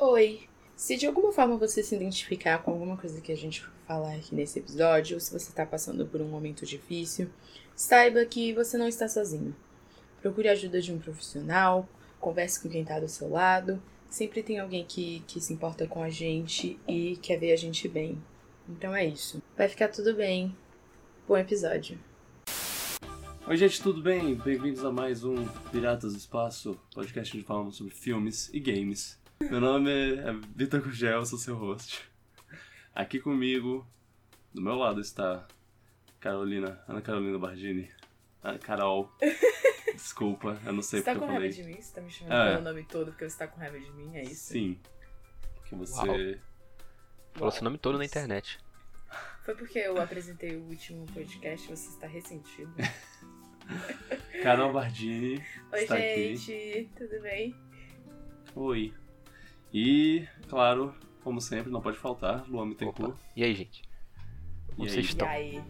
Oi. Se de alguma forma você se identificar com alguma coisa que a gente falar aqui nesse episódio, ou se você está passando por um momento difícil, saiba que você não está sozinho. Procure a ajuda de um profissional, converse com quem está do seu lado. Sempre tem alguém que, que se importa com a gente e quer ver a gente bem. Então é isso. Vai ficar tudo bem. Bom episódio. Oi, gente, tudo bem? Bem-vindos a mais um Piratas do Espaço, podcast onde falamos sobre filmes e games. Meu nome é Vitor Gugel, sou seu host. Aqui comigo, do meu lado, está Carolina, Ana Carolina Bardini. Ah, Carol. Desculpa, eu não sei Você tá porque com eu falei. raiva de mim? Você tá me chamando É. pelo nome todo porque você tá com raiva de mim? É isso? Sim. Porque você. Uau. Falou seu nome todo na internet. Foi porque eu apresentei o último podcast e você está ressentido. Carol Bardini Oi, está aqui. gente, tudo bem? Oi. E, claro, como sempre, não pode faltar, Luan Mittencourt. E aí, gente? Como E vocês aí? E estão? aí?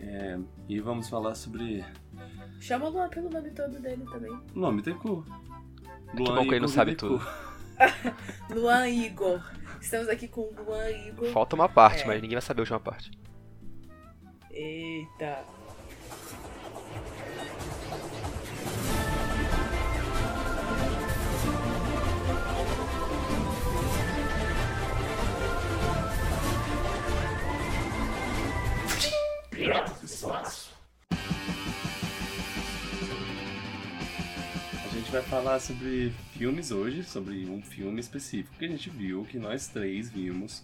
É, e vamos falar sobre Chama o Luan pelo nome todo dele também. Luan Mittencourt. Que bom que ele não sabe tudo. Luan Igor. Estamos aqui com o Luan Igor. Falta uma parte, É. mas ninguém vai saber a última parte. Eita. A gente vai falar sobre filmes hoje, sobre um filme específico que a gente viu, que nós três vimos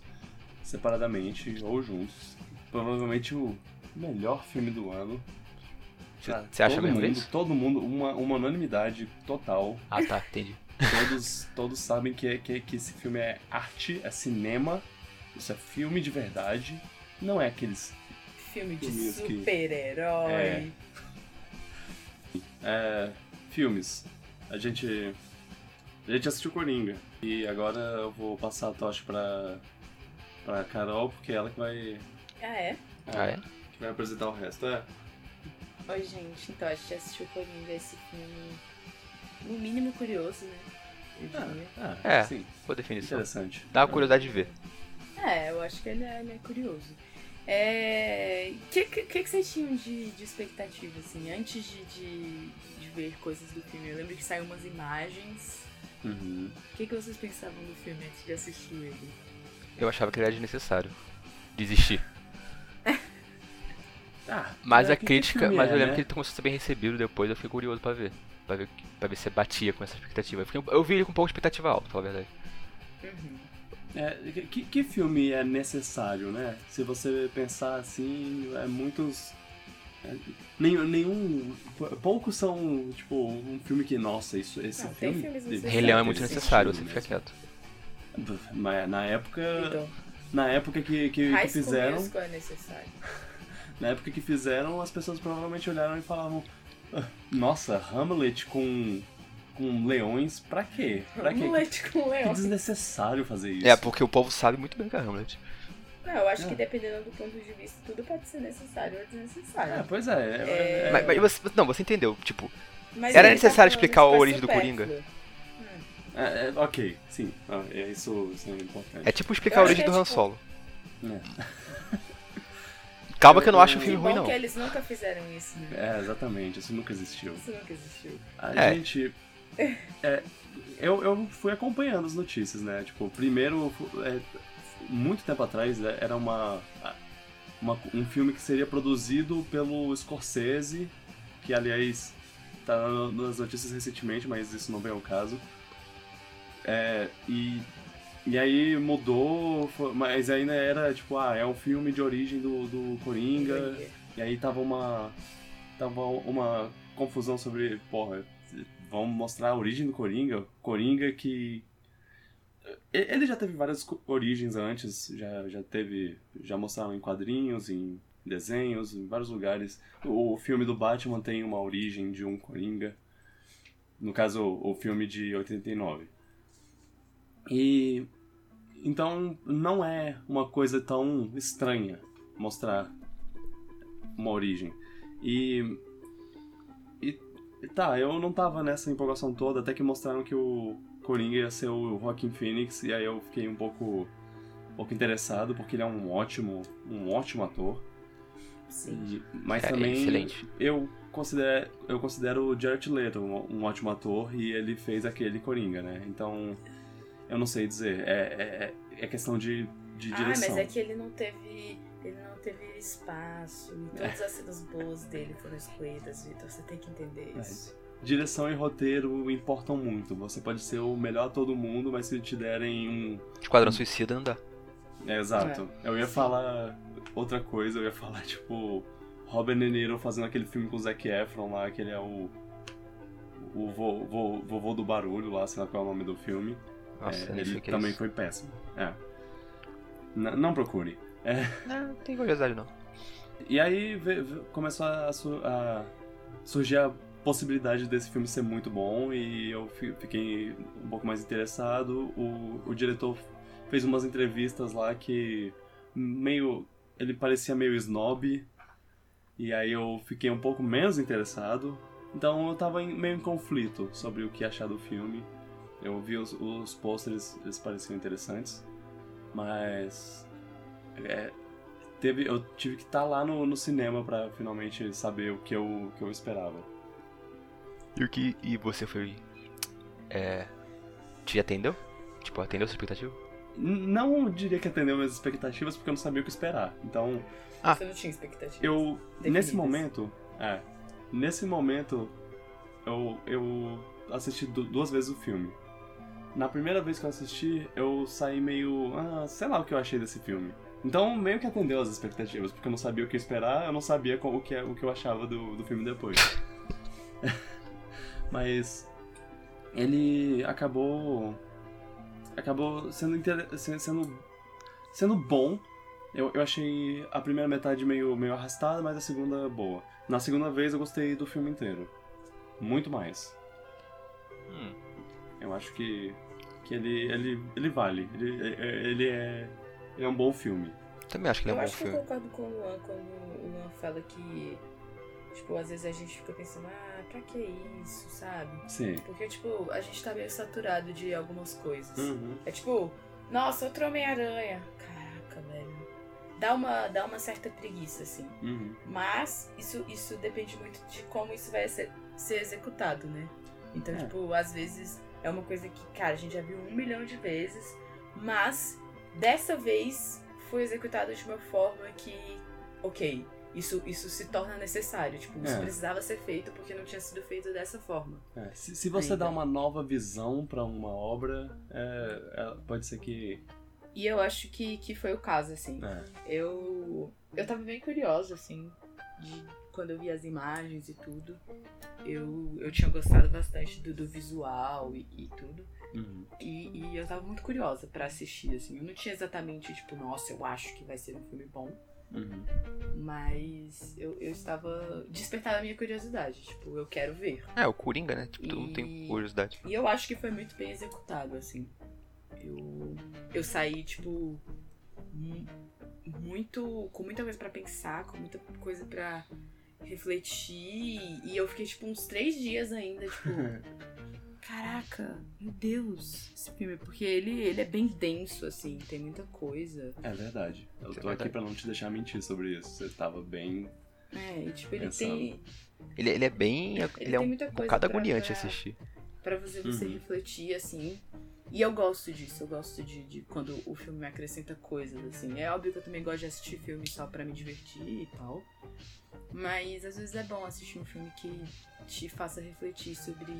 separadamente ou juntos. Provavelmente o melhor filme do ano. Você acha mesmo mundo, isso? Todo mundo, uma, uma unanimidade total. Ah, tá, entendi. Todos, todos sabem que, é- que, que esse filme é arte, é cinema, isso é filme de verdade. Não é aqueles. Filme de super-herói. É. É, filmes. A gente. A gente assistiu Coringa. E agora eu vou passar a tocha pra. pra Carol, porque é ela que vai. Ah, é? Ah, é? que vai apresentar o resto. É. Oi, gente. Então, a gente assistiu Coringa, esse filme, no mínimo curioso, né? Diria. Ah, É. sim. Boa definição. Interessante. Dá uma curiosidade de ver. É, eu acho que ele é, ele é curioso. É. O que, que, que vocês tinham de, de expectativa, assim, antes de, de, de ver coisas do filme? Eu lembro que saiu umas imagens. Uhum. O que, que vocês pensavam do filme antes de assistir ele? Eu achava que ele era desnecessário. Desistir. Ah, Mas é, a crítica, mas é, eu lembro né? que ele começou a ser bem recebido depois, eu fiquei curioso pra ver. Pra ver, pra ver se você batia com essa expectativa. Eu, fiquei- eu vi ele com um pouco de expectativa alta, pra falar a verdade. Uhum. É, que, que filme é necessário, né? Se você pensar assim, é muitos. é, nenhum, nenhum. pou- Poucos são, tipo, um filme que, nossa, isso, esse Não, tem filme. Rei Leão é muito existir necessário, você fica quieto. Mas na época. Então, Na época que, que, que fizeram. É necessário. Na época que fizeram, as pessoas provavelmente olharam e falavam. "Ah, Nossa, Hamlet com. Com leões, pra quê? Pra quê? Hamlet com Que Leão. desnecessário fazer isso. É, porque o povo sabe muito bem que é Hamlet. Não, eu acho É. que dependendo do ponto de vista, tudo pode ser necessário ou desnecessário. É, pois é. é- É. é- Mas, mas você, não, você entendeu, tipo, Mas Era tá necessário falando explicar a origem do. Coringa? É, é, ok, sim. Ah, é, isso, isso é importante. é tipo explicar Eu a origem que do é Han tipo- Solo. É. Calma que eu não acho o Que filme ruim, não. que eles nunca fizeram isso, né? É, exatamente, isso nunca existiu. Isso nunca existiu. A É. gente. É, eu, eu fui acompanhando as notícias, né? Tipo, primeiro, é, muito tempo atrás, né, era uma, uma- um filme que seria produzido pelo Scorsese, que aliás tá nas notícias recentemente, mas isso não vem ao caso. É, e, e aí mudou, foi- mas ainda era tipo, ah, é um filme de origem do, do Coringa. E aí tava uma. Tava uma confusão sobre, porra, vamos mostrar a origem do Coringa. Coringa que. e- Ele já teve várias origens antes, já, já teve. Já mostraram em quadrinhos, em desenhos, em vários lugares. O, filme do Batman tem uma origem de um Coringa. No caso, o, filme de 89. E. Então não é uma coisa tão estranha mostrar uma origem. E Tá, eu não tava nessa empolgação toda, até que mostraram que o Coringa ia ser o Joaquin Phoenix, e aí eu fiquei um pouco, um pouco interessado, porque ele é um ótimo, um ótimo ator. Sim. E- mas É, também excelente. eu considero, eu considero o Jared Leto um, um ótimo ator e ele fez aquele Coringa, né? Então, eu não sei dizer. É, é, é questão de, de Ah, direção. mas é que ele não teve. Teve espaço. E todas as cenas boas dele foram excluídas, Vitor. Você tem que entender É. isso. Direção e roteiro importam muito. Você pode ser o melhor ator do mundo, mas se te derem um. Esquadrão Suicida não dá. É, exato. Eu ia falar outra coisa, eu ia falar, tipo, Robert De Niro fazendo aquele filme com o Zac Efron lá, que ele é o. O vo- vo- vovô do barulho lá, sei lá qual é o nome do filme. Nossa, É, ele é também isso. foi péssimo. É. N- não procure. Não, não tem curiosidade não. E aí ve- ve- começou a, a surgir a possibilidade desse filme ser muito bom e eu fi- fiquei um pouco mais interessado. O, o diretor fez umas entrevistas lá que meio. ele parecia meio snob. E aí eu fiquei um pouco menos interessado. Então eu tava em- meio em conflito sobre o que achar do filme. Eu vi os, os pôsteres, eles pareciam interessantes. Mas. É, teve, eu tive que estar lá no, no cinema pra finalmente saber o que eu, o que eu esperava. E o que. E você foi. É. Te atendeu? Tipo, atendeu sua expectativa? Não diria que atendeu minhas expectativas porque eu não sabia o que esperar. Então, Ah. Você não tinha expectativa. eu. Definidas. Nesse momento. É. Nesse momento, eu, eu assisti du- duas vezes o filme. Na primeira vez que eu assisti, eu saí meio. Ah, sei lá o que eu achei desse filme. Então, meio que atendeu as expectativas, porque eu não sabia o que esperar, eu não sabia qual- o que, é- o que eu achava do, do filme depois. Mas. Ele acabou. Acabou sendo, inter- se- sendo, sendo bom. Eu, eu achei a primeira metade meio, meio arrastada, mas a segunda boa. Na segunda vez eu gostei do filme inteiro. Muito mais. Hum. Eu acho que, que ele, ele, ele vale. Ele, ele, é, ele é um bom filme. Também acho que ele é eu um bom acho que eu filme. concordo com o Luan quando o Luan fala que, tipo, às vezes a gente fica pensando, ah, pra que isso, sabe? Sim. Porque, tipo, a gente tá meio saturado de algumas coisas. Uhum. É tipo, nossa, outro Homem-Aranha. Caraca, velho. Dá uma, dá uma certa preguiça, assim. Uhum. Mas isso, isso depende muito de como isso vai ser, ser executado, né? Então, É. tipo, às vezes é uma coisa que, cara, a gente já viu um milhão de vezes, mas dessa vez foi executado de uma forma que, ok, isso, isso se torna necessário. Tipo, isso É. precisava ser feito porque não tinha sido feito dessa forma. É, se, se você Ainda. dá uma nova visão pra uma obra, é, é, pode ser que. E eu acho que, que foi o caso, assim. É. Eu, eu tava bem curiosa, assim, de quando eu vi as imagens e tudo. Eu, eu tinha gostado bastante do, do visual e, e tudo. Uhum. E, e eu tava muito curiosa pra assistir, assim. Eu não tinha exatamente, tipo, nossa, eu acho que vai ser um filme bom. Uhum. Mas eu, eu estava despertada a minha curiosidade. Tipo, eu quero ver. É, o Coringa, né? Tipo, todo mundo tem E- curiosidade. E eu acho que foi muito bem executado, assim. Eu, eu saí, tipo, mu- muito. com muita coisa pra pensar, com muita coisa pra refletir. E eu fiquei, tipo, uns três dias ainda, tipo. Caraca, meu Deus, esse filme. Porque ele, ele é bem denso, assim, tem muita coisa. É verdade. Eu tô aqui pra não te deixar mentir sobre isso. Você tava bem. É, e tipo, ele Pensando. tem. Ele, ele é bem. Ele, Ele é tem um muita coisa bocado agoniante pra- assistir. Pra você, você Uhum. refletir, assim. E eu gosto disso, eu gosto de, de quando o filme me acrescenta coisas, assim. É óbvio que eu também gosto de assistir filme só pra me divertir e tal. Mas às vezes é bom assistir um filme que te faça refletir sobre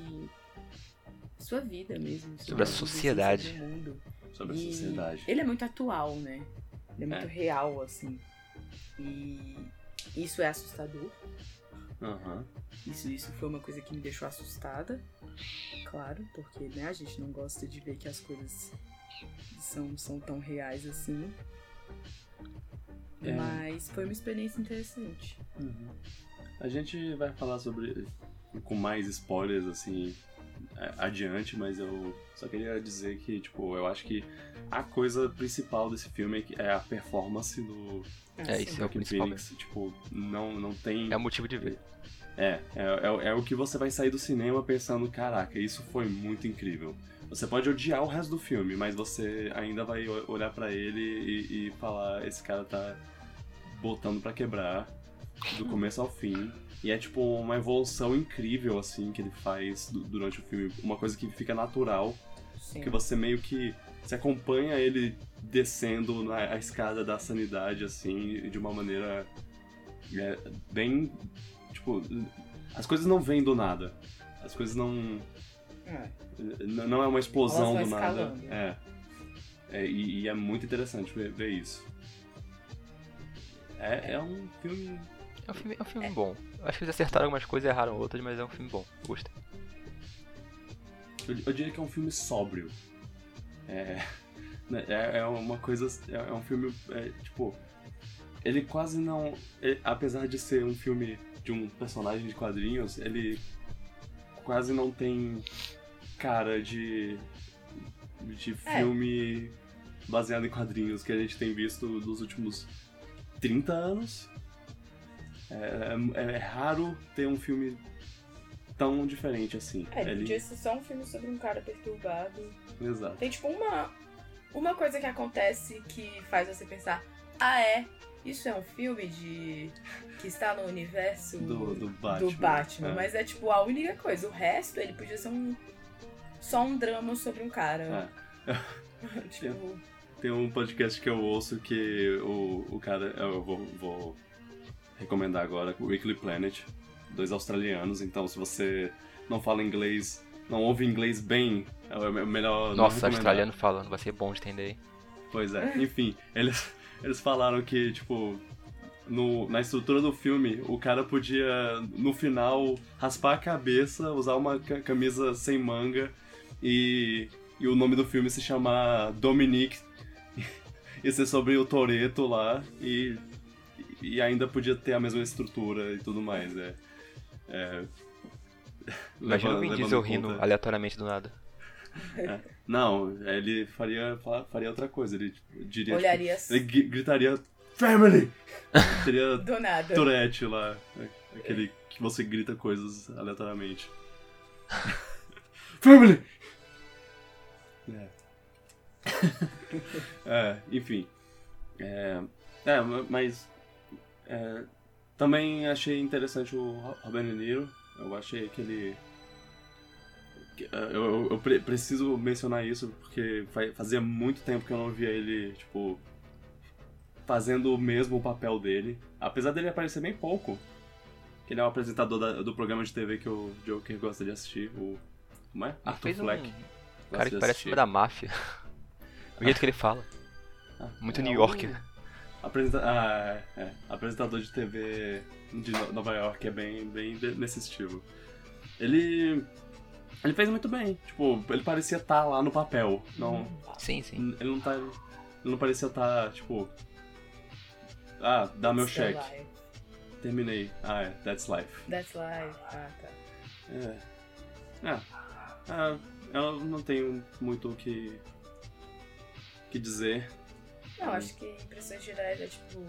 sua vida mesmo. Sobre a sociedade. Sobre mundo. Sobre a sociedade. Ele é muito atual, né? Ele é muito É. real, assim. E isso é assustador. Aham. Isso, isso foi uma coisa que me deixou assustada. Claro, porque né, a gente não gosta de ver que as coisas são, são tão reais assim. É. Mas foi uma experiência interessante. Uhum. A gente vai falar sobre. com mais spoilers, assim, adiante, mas eu só queria dizer que, tipo, eu acho que a coisa principal desse filme é é a performance do É, Assim, isso é o principal Phoenix. Tipo, não, não tem. É o motivo de ver. É, é, é, é o que você vai sair do cinema pensando, caraca, isso foi muito incrível. Você pode odiar o resto do filme, mas você ainda vai olhar pra ele e, e falar: esse cara tá botando pra quebrar do começo ao fim. E é tipo uma evolução incrível, assim, que ele faz du- durante o filme. Uma coisa que fica natural, Sim. que você meio que. Você acompanha ele descendo na, a escada da sanidade, assim, de uma maneira é, bem. Tipo, as coisas não vêm do nada. As coisas não. É. Não é uma explosão do nada. escalando. É. É, e, e é muito interessante ver, ver isso. É, é um filme. É um filme, é um filme bom. Acho que eles acertaram algumas coisas e erraram outras, mas é um filme bom. Eu Gostei. Eu, eu diria que é um filme sóbrio. É. né, É, é uma coisa. É, é um filme. é, tipo. Ele quase não. é, apesar de ser um filme de um personagem de quadrinhos, ele quase não tem cara de. de É. filme baseado em quadrinhos que a gente tem visto nos últimos 30 anos. É, é- é raro ter um filme tão diferente assim. É, ele podia ser só um filme sobre um cara perturbado. Exato. Tem tipo uma, uma coisa que acontece que faz você pensar, ah é, isso é um filme de. que está no universo Do, do Batman. do Batman. É. Mas é tipo a única coisa. O resto, ele podia ser um. Só um drama sobre um cara. tipo. Tem um podcast que eu ouço que o, o cara. Eu vou, vou recomendar agora, o Weekly Planet, dois australianos. Então, se você não fala inglês, não ouve inglês bem, é o melhor. Nossa, australiano falando, vai ser bom de entender. Pois é, enfim, eles, eles falaram que, tipo, no, na estrutura do filme, o cara podia, no final, raspar a cabeça, usar uma ca- camisa sem manga e, e o nome do filme se chamar Dominique e ser sobre o Toreto lá e, e ainda podia ter a mesma estrutura e tudo mais. É, é, Imagina leva- o Vin Diesel rindo aleatoriamente do nada. Não, ele faria, fa- faria outra coisa. Ele tipo, diria. tipo, Olharia ele gri- gritaria Family! Teria do nada. Tourette lá. Aquele que você grita coisas aleatoriamente. Family! É. É, enfim. É, é, mas. É, também achei interessante o Ro- Robert De Niro. Eu achei que ele. é, Eu, eu- eu pre- preciso mencionar isso porque fa- fazia muito tempo que eu não via ele, tipo. Fazendo o mesmo papel dele. Apesar dele aparecer bem pouco. que Ele é o apresentador da- do programa de TV que o Joker gosta de assistir. O. Como é? Ele Arthur fez um Fleck. cara que parece filme da máfia. O jeito que ele fala. Ah, Muito é New Yorker. Apresenta... Ah, é, é. Apresentador de TV de No- Nova York é bem, bem nesse estilo. Ele. Ele fez muito bem. Tipo, ele parecia estar lá no papel. Não, Sim, sim. ele não tá. Ele não parecia estar, tipo. Ah, dá meu Still cheque. life. Terminei. Ah, é, that's life. That's life. Ah, tá. É. Ah, ah, eu não tenho muito o que. que dizer. Não, acho que impressões gerais é tipo.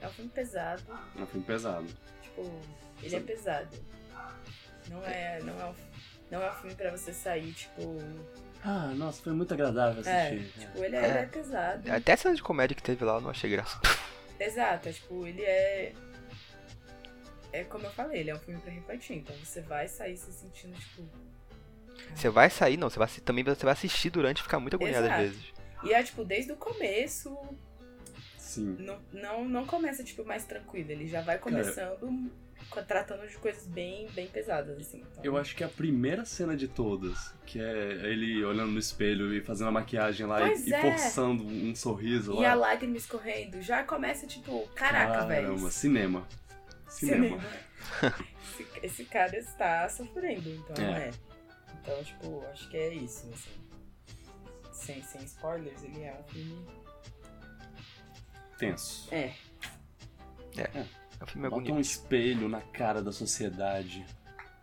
É um filme pesado. É um filme pesado. Tipo, ele é pesado. Não é. Não é um, não é um filme pra você sair, tipo. Ah, nossa, foi muito agradável É, assistir. tipo, ele é, É. ele é pesado. Até a cena de comédia que teve lá eu não achei graça. Exato, é tipo, ele é. É como eu falei, ele é um filme pra refletir. Então você vai sair se sentindo, tipo. Você vai sair, não, você vai, também você vai assistir durante e ficar muito agoniado às Exato. vezes. E é tipo, desde o começo, Sim. não, não, não começa, tipo, mais tranquilo. Ele já vai começando co- tratando de coisas bem, bem pesadas, assim. Então, Eu acho que a primeira cena de todas, que é ele olhando no espelho e fazendo a maquiagem lá e, Pois e é. forçando um sorriso E a lá. lágrima escorrendo, já começa, tipo, caraca, velho. Caramba, cinema. Cinema. esse, esse cara está sofrendo, então É. é. Então, tipo, acho que é isso, assim. Sem, sem spoilers, ele é um filme. Tenso. É. É um filme Bota um bonito. espelho na cara da sociedade.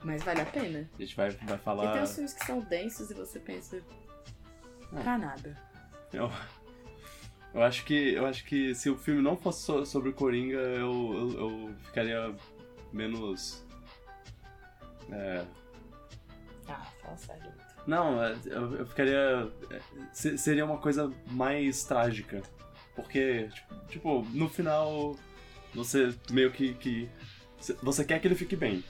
Mas vale a pena. A gente vai, vai E tem falar. uns filmes que são densos e você pensa. É. Pra nada. Eu, eu acho que eu acho que se o filme não fosse so- sobre o Coringa, eu, eu, eu ficaria menos. É, Ah, fala sério. Não, é, eu, eu ficaria. é, se- Seria uma coisa mais trágica. Porque, tipo, tipo, no final, você meio que, que. Você quer que ele fique bem.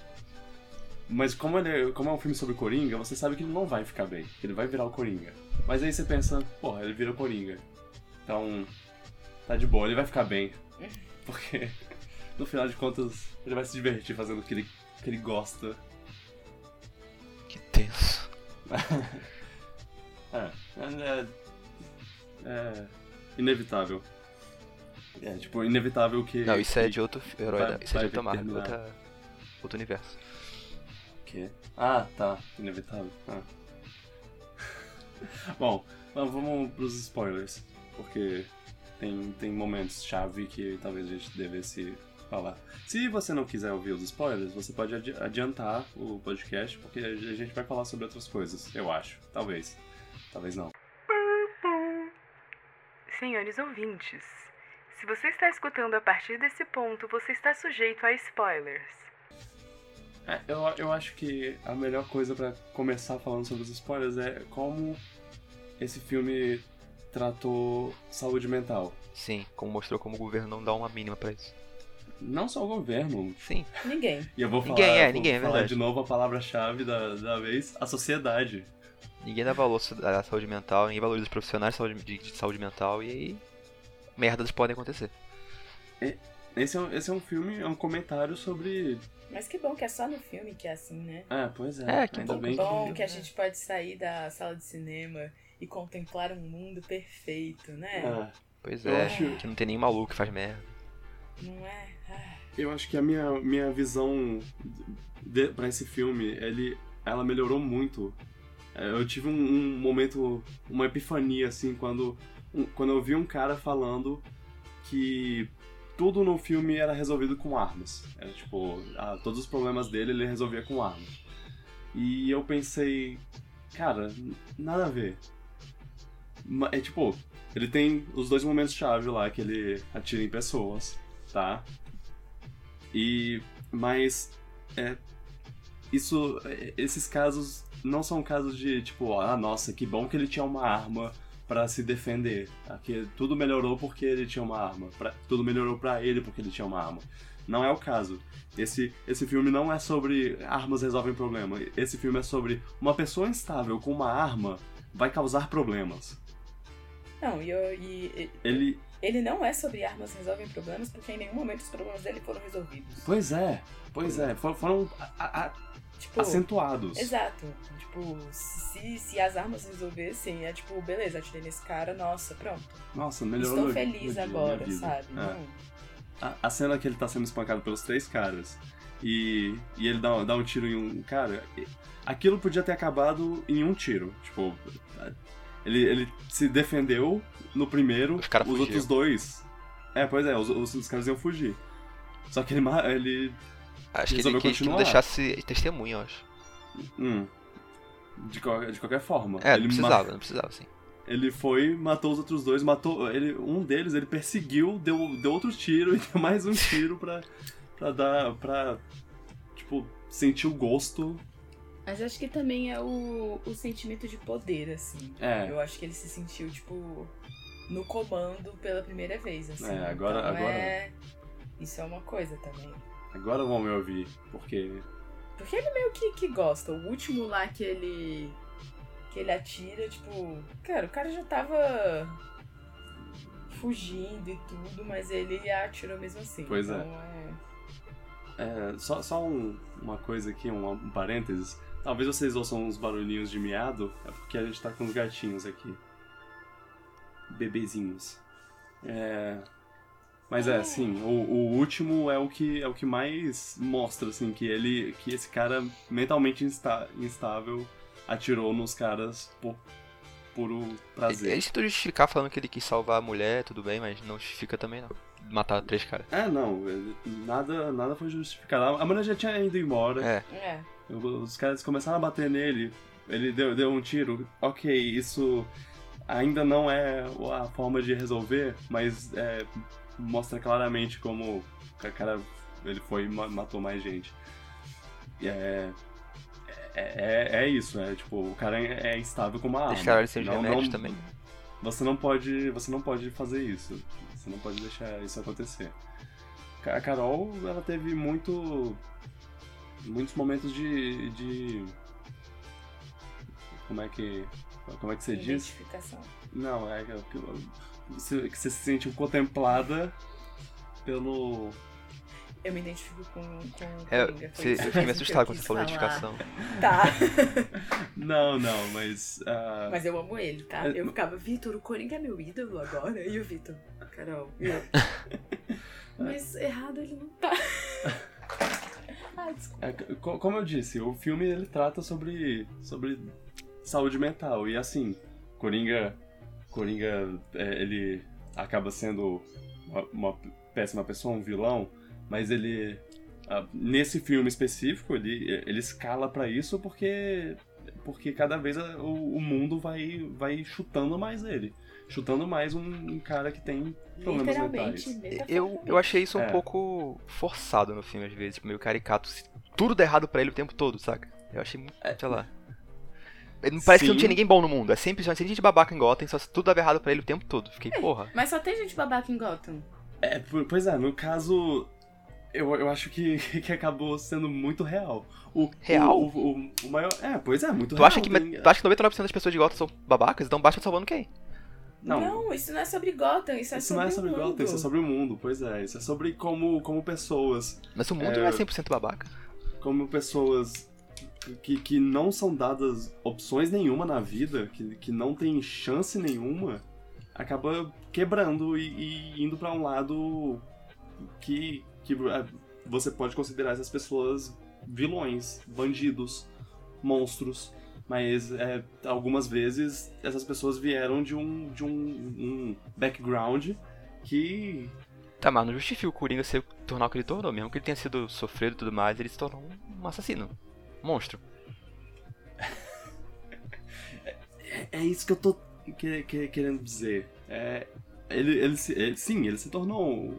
Mas como, ele, é- como é um filme sobre Coringa, você sabe que ele não vai ficar bem. Que ele vai virar o Coringa. Mas aí você pensa, porra, ele vira o Coringa. Então. Tá de boa, ele vai ficar bem. Porque, no final de contas, ele vai se divertir fazendo o que ele, o que ele gosta. Que tenso. É, é, é inevitável. É, tipo, inevitável que. Não, isso é que- de outro herói, vai- isso é de outra outra, outro universo. que- Ah, tá. Inevitável. Ah. Bom, vamos- vamos pros spoilers. Porque tem, tem momentos chave que talvez a gente devesse falar. Se você não quiser ouvir os spoilers, você pode adi- adiantar o podcast, porque a gente vai falar sobre outras coisas, eu acho. Talvez. Talvez não. Senhores ouvintes, se você está escutando a partir desse ponto, você está sujeito a spoilers. É, eu, eu acho que a melhor coisa pra começar falando sobre os spoilers é como esse filme tratou saúde mental. Sim, como mostrou como o governo não dá uma mínima pra isso. Não só o governo. Sim, Ninguém. E eu vou falar, Ninguém é, vou ninguém, é falar verdade. de novo a palavra-chave da, da vez, a sociedade. ninguém dá valor à saúde mental, ninguém valoriza os profissionais de saúde, de, de saúde mental e aí merdas podem acontecer. Esse é, um- esse é um filme, é um comentário sobre. Mas que bom que é só no filme que é assim, né? Ah, pois é. É, que ainda bom, bem bom que. que a gente pode sair da sala de cinema e contemplar um mundo perfeito, né? Ah, Pois Eu é, acho- que não tem nem maluco que faz merda. Não é? Eu acho que a minha, minha visão pra esse filme, ele, ela melhorou muito. É, Eu tive um, um momento, uma epifania, assim, quando, um- quando eu vi um cara falando que tudo no filme era resolvido com armas. Era tipo, ah, todos os problemas dele ele resolvia com armas. E eu pensei, cara, nada a ver. É tipo, ele tem os dois momentos-chave lá, que ele atira em pessoas, tá? E. Mas. É. Isso. é, Esses casos não são casos de tipo, ah, nossa, que bom que ele tinha uma arma pra se defender. Aqui, tudo melhorou porque ele tinha uma arma. Pra- tudo melhorou pra ele porque ele tinha uma arma. Não é o caso. Esse, esse filme não é sobre armas resolvem problema. Esse filme é sobre uma pessoa instável com uma arma vai causar problemas. Não, e, eu- e- e- Ele. Ele não é sobre armas resolvem problemas, porque em nenhum momento os problemas dele foram resolvidos. Pois é, pois é. for- Foram a- a- Tipo, acentuados. exato. Tipo, se, se as armas resolvessem, é tipo, beleza, atirei nesse cara, nossa, pronto. Nossa, melhorou Estou feliz dia, agora, sabe? É. Não. A, a cena que ele tá sendo espancado pelos três caras e, e ele dá, dá um tiro em um cara, aquilo podia ter acabado em um tiro. Tipo, ele, ele se defendeu no primeiro, Os fugiram. outros dois. É, pois é, os, os, os caras iam fugir. Só que ele, ele Acho que ele quis que não deixasse testemunha, eu acho. Hum. De, qual- de qualquer forma. É, ele não ma- precisava, não precisava, sim. Ele foi, matou os outros dois, matou. Ele, um deles ele perseguiu, deu, deu outro tiro e deu mais um tiro pra, pra dar. pra. Tipo, sentir o gosto. Mas acho que também é o, o sentimento de poder, assim. É. Eu acho que ele se sentiu, tipo, no comando pela primeira vez, assim. É, agora- Então, agora- é- Isso é uma coisa também. Agora vão me ouvir, porque. Porque ele meio que, que gosta. O último lá que ele. que ele atira, tipo. Cara, o cara já tava. fugindo e tudo, mas ele atirou mesmo assim. Pois é. então, é. É, só só um- uma coisa aqui, um, um parênteses. Talvez vocês ouçam uns barulhinhos de miado, é porque a gente tá com os gatinhos aqui. Bebezinhos. É. Mas é, assim, o, o último é o que é o que mais mostra, assim, que ele. que esse cara mentalmente insta, instável atirou nos caras por puro prazer. Ele tentou justificar falando que ele quis salvar a mulher, tudo bem, mas não justifica também não. Matar três caras. É, não, nada, nada foi justificado. A mulher já tinha ido embora. É, É. Os caras começaram a bater nele, ele deu, deu um tiro. Ok, isso ainda não é a forma de resolver, mas é, mostra claramente como o cara ele foi e ma- matou mais gente. É, é, é, é isso, né? Tipo, o cara é instável como uma arma. Deixaram ele os Não- não- também. Você não pode, você não pode fazer isso. Você não pode deixar isso acontecer. A Carol, ela teve muito muitos momentos de, de como é que como é que você diz? Identificação. Não, é que que você, que você se sentiu contemplada pelo Eu me identifico com, com É, Coringa. você- eu fiquei meio que assustado quando você falou identificação. Tá. Não, não, mas ah, Mas eu amo ele, tá? É, Eu ficava, Vitor, o Coringa é meu ídolo agora? E o Vitor? Carol. Eu, Mas errado ele não tá. É, co- como eu disse, o filme ele trata sobre, sobre saúde mental. E assim, Coringa, Coringa é, ele acaba sendo uma, uma péssima pessoa, um vilão, mas ele. Nesse filme específico, ele, ele escala pra isso porque porque cada vez o mundo vai, vai chutando mais ele. Chutando mais um, cara que tem problemas mentais. Eu, eu achei isso um É. pouco forçado no filme, às vezes, tipo, meio caricato. se Tudo dá errado pra ele o tempo todo, saca? Eu achei muito, sei lá. Não- Parece que não Sim. tinha ninguém bom no mundo. É sempre, só tem gente babaca em Gotham, só se tudo dava errado pra ele o tempo todo. Fiquei, porra. Mas só tem gente babaca em Gotham. É, po- pois é, no caso, eu, eu acho que, que acabou sendo muito real. O, Real? O, o, o- o maior. É, pois é, muito Tu real. acha, que, tem- tu acha que 99% das pessoas de Gotham são babacas? Então tá salvando quem? Não, isso não é sobre Gotham, isso é isso sobre não é sobre o mundo. Gotham, isso é sobre o mundo, pois é. Isso é sobre como, como pessoas. Mas o mundo É. não é 100% babaca. Como pessoas que, que não são dadas opções nenhuma na vida, que, que não tem chance nenhuma, acaba quebrando e, e indo pra um lado que, que é, você pode considerar essas pessoas vilões, bandidos, monstros. Mas é, algumas vezes essas pessoas vieram de um, de um, um background que. Tá, mas não justifica o Coringa se tornar o que ele tornou. Mesmo que ele tenha sido sofrido e tudo mais, ele se tornou um assassino. Um monstro. É, é isso que eu tô que- que- querendo dizer. É, ele, ele, ele- sim, ele se tornou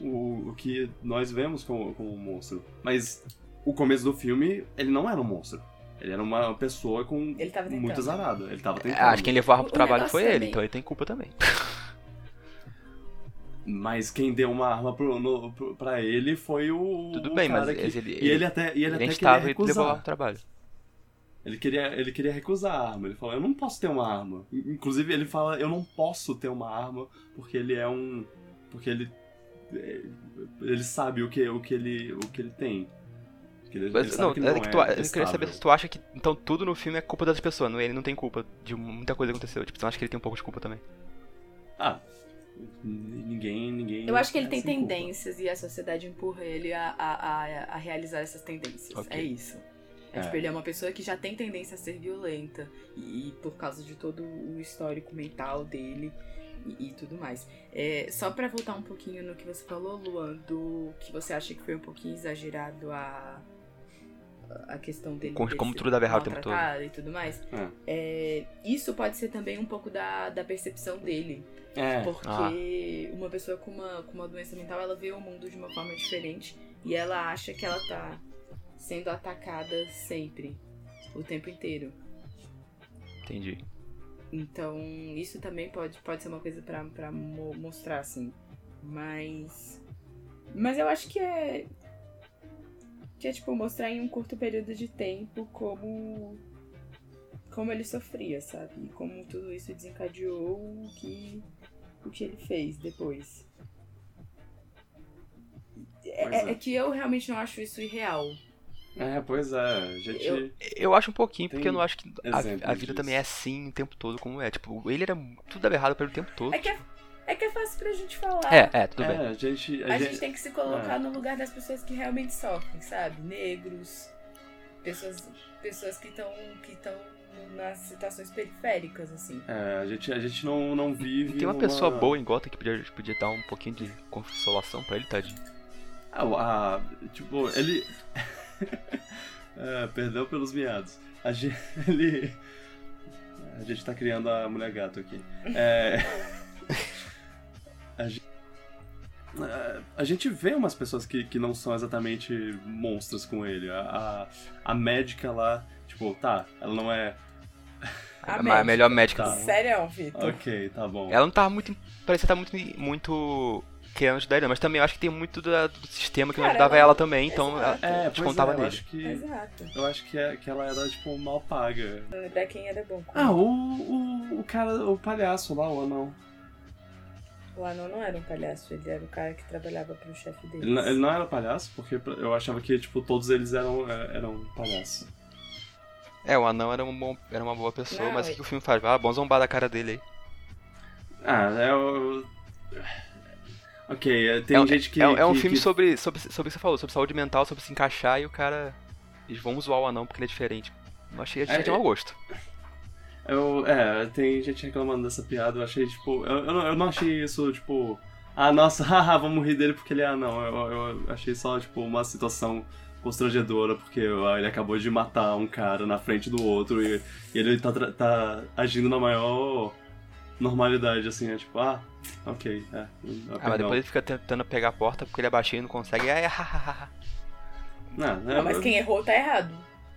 o, o, o que nós vemos como, como um monstro. Mas o começo do filme, ele não era um monstro. Ele era uma pessoa com Ele tava tentando. muito azarada. Ele tava tentando. Acho que quem levou a arma pro O trabalho foi ele, também- então ele tem culpa também. Mas quem deu uma arma pro, no, pro- pra ele foi o. Tudo o bem, cara mas que- ele- E ele até, e ele Ele até queria instável e levou a arma recusar. pro trabalho. Ele queria, ele queria recusar a arma. Ele falou: Eu não posso ter uma arma. Inclusive, ele fala: Eu não posso ter uma arma porque ele é um. Porque ele. é, Ele sabe o que, o que, ele, o que ele tem. Que ele, ele Mas, sabe não, que é não que é tu, eu queria saber se tu acha que então tudo no filme é culpa das pessoas, não ele não tem culpa de muita coisa que aconteceu. Tipo, tu acha que ele tem um pouco de culpa também? Ah, ninguém. ninguém Eu acho que ele é tem sem culpa. tendências e a sociedade empurra ele a, a, a, a realizar essas tendências. Ok. É isso. É, É. tipo, ele é uma pessoa que já tem tendência a ser violenta. E, e por causa de todo o histórico mental dele e, e tudo mais. É, só pra voltar um pouquinho no que você falou, Luan, do que você acha que foi um pouquinho exagerado a. A questão dele. Como- dele como tudo dava errado o tempo todo. E tudo mais. É. É, isso pode ser também um pouco da, da percepção dele. É. Porque Ah. uma pessoa com uma, com uma doença mental, ela vê o mundo de uma forma diferente e ela acha que ela tá sendo atacada sempre, o tempo inteiro. Entendi. Então, isso também pode, pode ser uma coisa pra, pra mo- mostrar, assim. Mas. Mas eu acho que é. Que é, tipo, mostrar em um curto período de tempo como. Como ele sofria, sabe? E como tudo isso desencadeou o que. O que ele fez depois. É, Pois é. é que eu realmente não acho isso irreal. É, pois é. A gente. Eu- Eu acho um pouquinho, porque eu não acho que a, a vida disso. também é assim o tempo todo como é. Tipo, ele era tudo dava errado pra ele o tempo todo. É que é, é que é fácil pra gente falar. É, é, tudo é, bem. a gente. A, A gente, gente tem que se colocar no lugar das pessoas que realmente sofrem, sabe? Negros, pessoas, pessoas que estão que estão nas situações periféricas, assim. é, a gente, a gente não, não vive. Tem uma numa- pessoa boa em Gotham que podia, podia dar um pouquinho de consolação pra ele, tadinho. Ah, a- tipo, ele. É, perdão pelos miados. A gente, ele. A gente tá criando a mulher gato aqui. É. A gente, a gente vê umas pessoas que, que não são exatamente monstros com ele. A, a, a médica lá, Tipo, tá, ela não é. A a, ma- médica. a melhor médica Tá. do mundo. Sério, Vitor? Ok, tá bom. Ela não tava muito. Parecia estar muito, muito querendo ajudar ele, não, mas também eu acho que tem muito da- do sistema que não Cara, ajudava ela- ela também, então ela Exato. É, descontava é, eu nele. acho que. Exato. Eu acho que, é, que ela era, tipo, mal paga. Pra quem era bom. Ah, o, o, o cara, o palhaço lá, o anão. O anão não era um palhaço, ele era o cara que trabalhava pro chefe dele. Ele, não- ele não era palhaço, porque eu achava que, tipo, todos eles eram, é, eram palhaços. É, o anão era, um bom, era uma boa pessoa, Não, mas o é- que o filme faz? Ah, bom zombar da cara dele aí. Ah, é o. Ok, tem é, um- gente que. é, é um que- filme que- sobre, sobre, sobre o que você falou, sobre saúde mental, sobre se encaixar e o cara. Eles vão zoar o anão porque ele é diferente. Eu achei, achei É, de mau gosto. Eu, é, tem gente reclamando dessa piada, eu achei, tipo. Eu, eu, não, eu não achei isso, tipo. Ah, nossa, haha, vamos rir dele porque ele é anão. Eu, eu achei só, tipo, uma situação constrangedora, porque ah, ele acabou de matar um cara na frente do outro e, e ele tá, tra- tá agindo na maior normalidade, assim, é tipo, ah, ok, é. hum, Ah, mas depois ele fica tentando pegar a porta porque ele é baixinho e não consegue. Aí, hahaha. Não, é, Não, mas quem errou tá errado.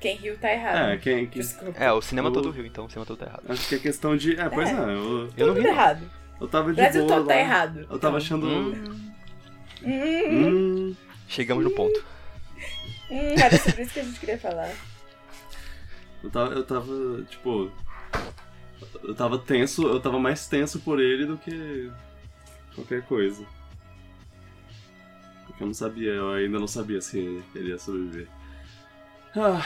Quem riu tá errado. É, quem. quem Desculpa. É, o cinema O- todo riu, então o cinema todo tá errado. acho que é questão de. É, pois é, É. eu, Eu não Tudo ri. não. errado. eu tava de Brasil boa. todo tá lá. errado. Eu tava achando. Hum, Hum, Hum, chegamos no ponto. hum, era sobre isso que a gente queria falar. eu tava, eu tava, tipo. Eu tava tenso, eu tava mais tenso por ele do que qualquer coisa. Porque eu não sabia, eu ainda não sabia se ele ia sobreviver. Ah,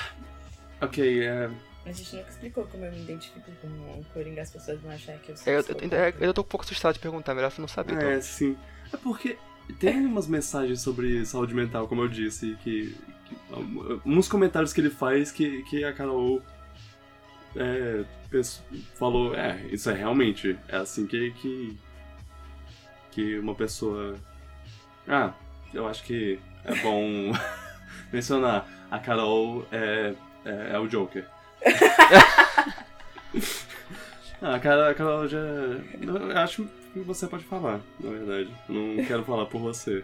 ok, é. A gente nunca explicou como eu me identifico com o Coringa, as pessoas vão achar que eu sou. É, eu, eu, ainda- eu tô um pouco assustado de perguntar, melhor você não saber. então. É, sim. É porque tem umas mensagens sobre saúde mental, como eu disse, que. que uns comentários que ele faz que, que a Carol é, falou, é, isso é realmente. É assim que, que. que uma pessoa. Ah, eu acho que é bom mencionar. A Carol é, é, é o Joker. Ah, a Carol, a Carol já. Eu acho que você pode falar, na verdade. Eu não quero falar por você.